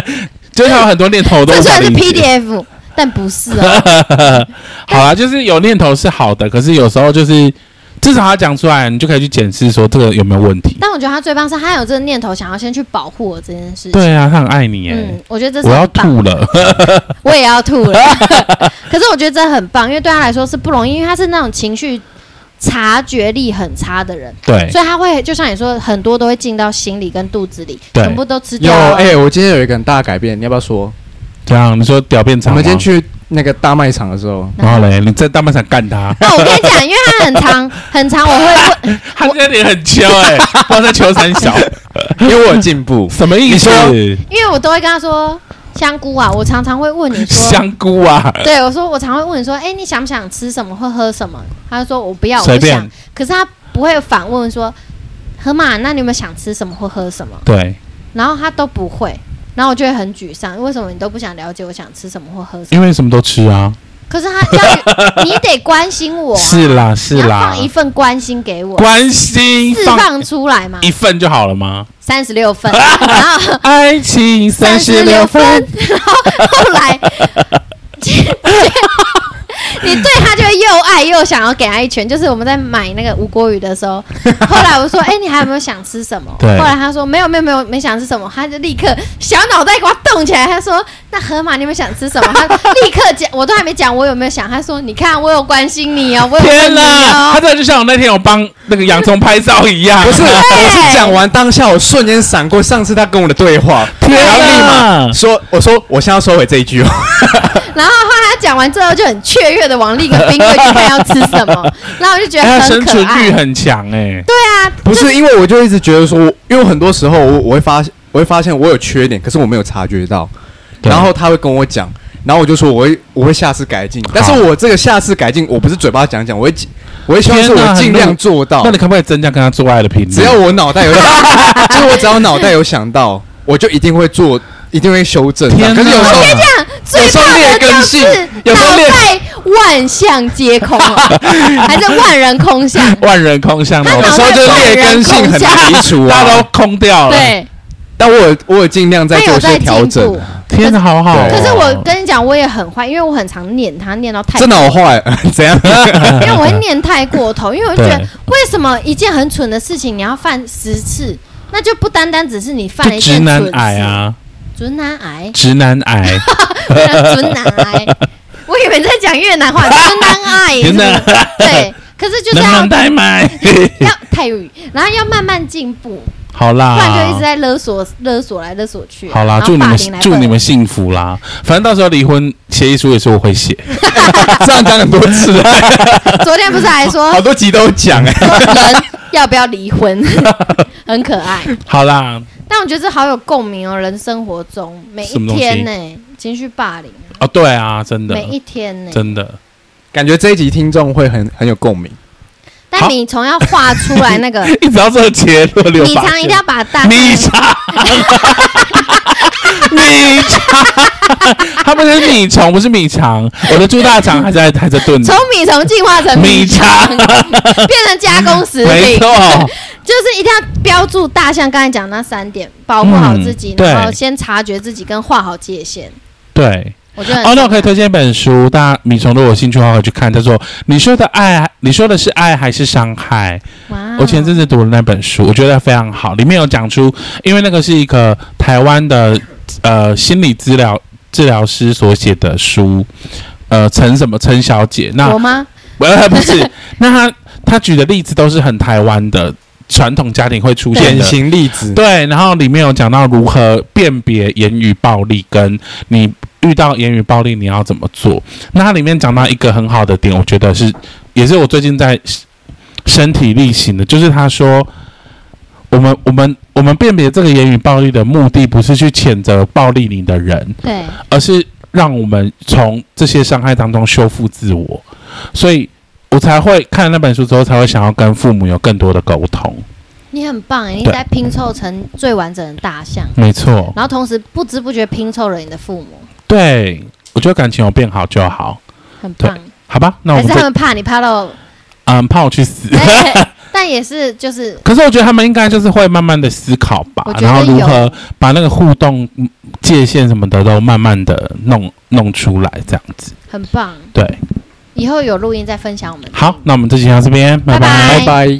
就是他有很多念头都这虽然是 PDF，但不是啊。好啦，就是有念头是好的，可是有时候就是至少他讲出来，你就可以去检视说这个有没有问题。但我觉得他最棒是他有这个念头，想要先去保护我这件事情。对啊，他很爱你耶，嗯，我觉得这是我要吐了。我也要吐了。可是我觉得这很棒，因为对他来说是不容易，因为他是那种情绪察觉力很差的人，对，所以他会就像你说，很多都会进到心里跟肚子里，全部都吃掉有。哎、我今天有一个很大的改变，你要不要说？这样你说屌变我长我，们今天去那个大卖场的时候，然后嘞，你在大卖场干他。那我跟你讲，因为他很长 很长，我会问，他现在脸很秋哎，不知道在秋三小，因为我有进步，什么意思？因为我都会跟他说香菇啊，我常常会问你说香菇啊，对我说，我常会问你说，哎，你想不想吃什么或喝什么？他就说我不要，我不想。可是他不会反问说，河马，那你有没有想吃什么或喝什么？对，然后他都不会。然后我就会很沮丧，为什么你都不想了解我想吃什么或喝什么？因为什么都吃啊。可是他要 你得关心我、啊，是啦是啦，放一份关心给我，关心释放出来嘛，一份就好了吗？三十六份，然后 爱情三十六分，然后后来。你对他就会又爱又想要给他一拳，就是我们在买那个吴郭鱼的时候，后来我说：“哎、欸，你还有没有想吃什么？”对后来他说：“没有，没有，没有，没想吃什么。”他就立刻小脑袋给我动起来，他说：“那河马，你有没有想吃什么？”他立刻讲，我都还没讲，我有没有想？他说：“你看，我有关心你哦。我有关心你哦”天哪！他真的就像我那天我帮那个洋葱拍照一样，不是？我是讲完当下，我瞬间闪过上次他跟我的对话，天哪然后立马说：“我说我现在要收回这一句哦。”然后后来他讲完之后就很雀跃的往另一个冰柜去看要吃什么，然后我就觉得很可爱。生存欲很强哎。对啊，不是因为我就一直觉得说，因为很多时候我我会发现我会发现我有缺点，可是我没有察觉到。对然后他会跟我讲，然后我就说我会我会下次改进。但是我这个下次改进，我不是嘴巴讲讲，我会我会希望是我尽量做到。那你可不可以增加跟他做爱的频率？只要我脑袋有，就是我只要脑袋有想到，我就一定会做。一定会修正。天哪！可是有时候，我跟你讲，最怕的就是脑袋万象皆空，还是万人空巷？万人空巷，有时候就是劣根性很难移除啊，大家都空掉了。对，但我我有尽量在做一些调整。天哪，好好。可是我跟你讲，我也很坏，因为我很常念他，念到太真的好坏，怎样？因为我会念太过头，因为我就觉得，为什么一件很蠢的事情你要犯十次？那就不单单只是你犯了一件蠢事啊。直男癌，直男癌，直男癌，我以为在讲越南话，直男癌，真的，对，可是就是要太慢，要泰语，然后要慢慢进步，好啦，不然就一直在勒索，勒索来勒索去，好啦，祝你们祝你们幸福啦，反正到时候离婚协议书也是我会写，这样讲很多次，昨天不是还说好多集都讲哎，人要不要离婚，很可爱，好啦。但我觉得这好有共鸣哦，人生活中每一天呢、欸，情绪霸凌哦，对啊，真的，每一天呢、欸，真的，感觉这一集听众会很很有共鸣。但米虫要画出来那个，一直要这个结论，米肠一定要把大米肠，米肠，他们是米虫，不是米肠。我的猪大肠还在还在炖，从米虫进化成米肠，变成加工食品，没错。就是一定要标注大象刚才讲那三点，保护好自己，嗯、然后先察觉自己跟画好界限。对，我觉得哦，那我可以推荐一本书，大家米虫如果有兴趣的话，可以去看。叫做：“你说的爱，你说的是爱还是伤害？”！我前阵子读了那本书，我觉得非常好，里面有讲出，因为那个是一个台湾的呃心理治疗治疗师所写的书，呃，陈什么陈小姐？那我吗？不，不是。那他他举的例子都是很台湾的。传统家庭会出现的典型例子，对，然后里面有讲到如何辨别言语暴力，跟你遇到言语暴力你要怎么做。那它里面讲到一个很好的点，我觉得是，也是我最近在身体力行的，就是他说，我们我们我们辨别这个言语暴力的目的，不是去谴责暴力你的人，对，而是让我们从这些伤害当中修复自我，所以。我才会看那本书之后，才会想要跟父母有更多的沟通。你很棒哎，你在拼凑成最完整的大象。没错。然后同时不知不觉拼凑了你的父母。对，我觉得感情有变好就好。很棒。好吧，那我们还是他们怕你怕到，嗯，怕我去死。但也是就是。可是我觉得他们应该就是会慢慢的思考吧，然后如何把那个互动界限什么的都慢慢的弄弄出来，这样子。很棒。对。以后有录音再分享我们。好，那我们这期到这边，拜拜拜拜。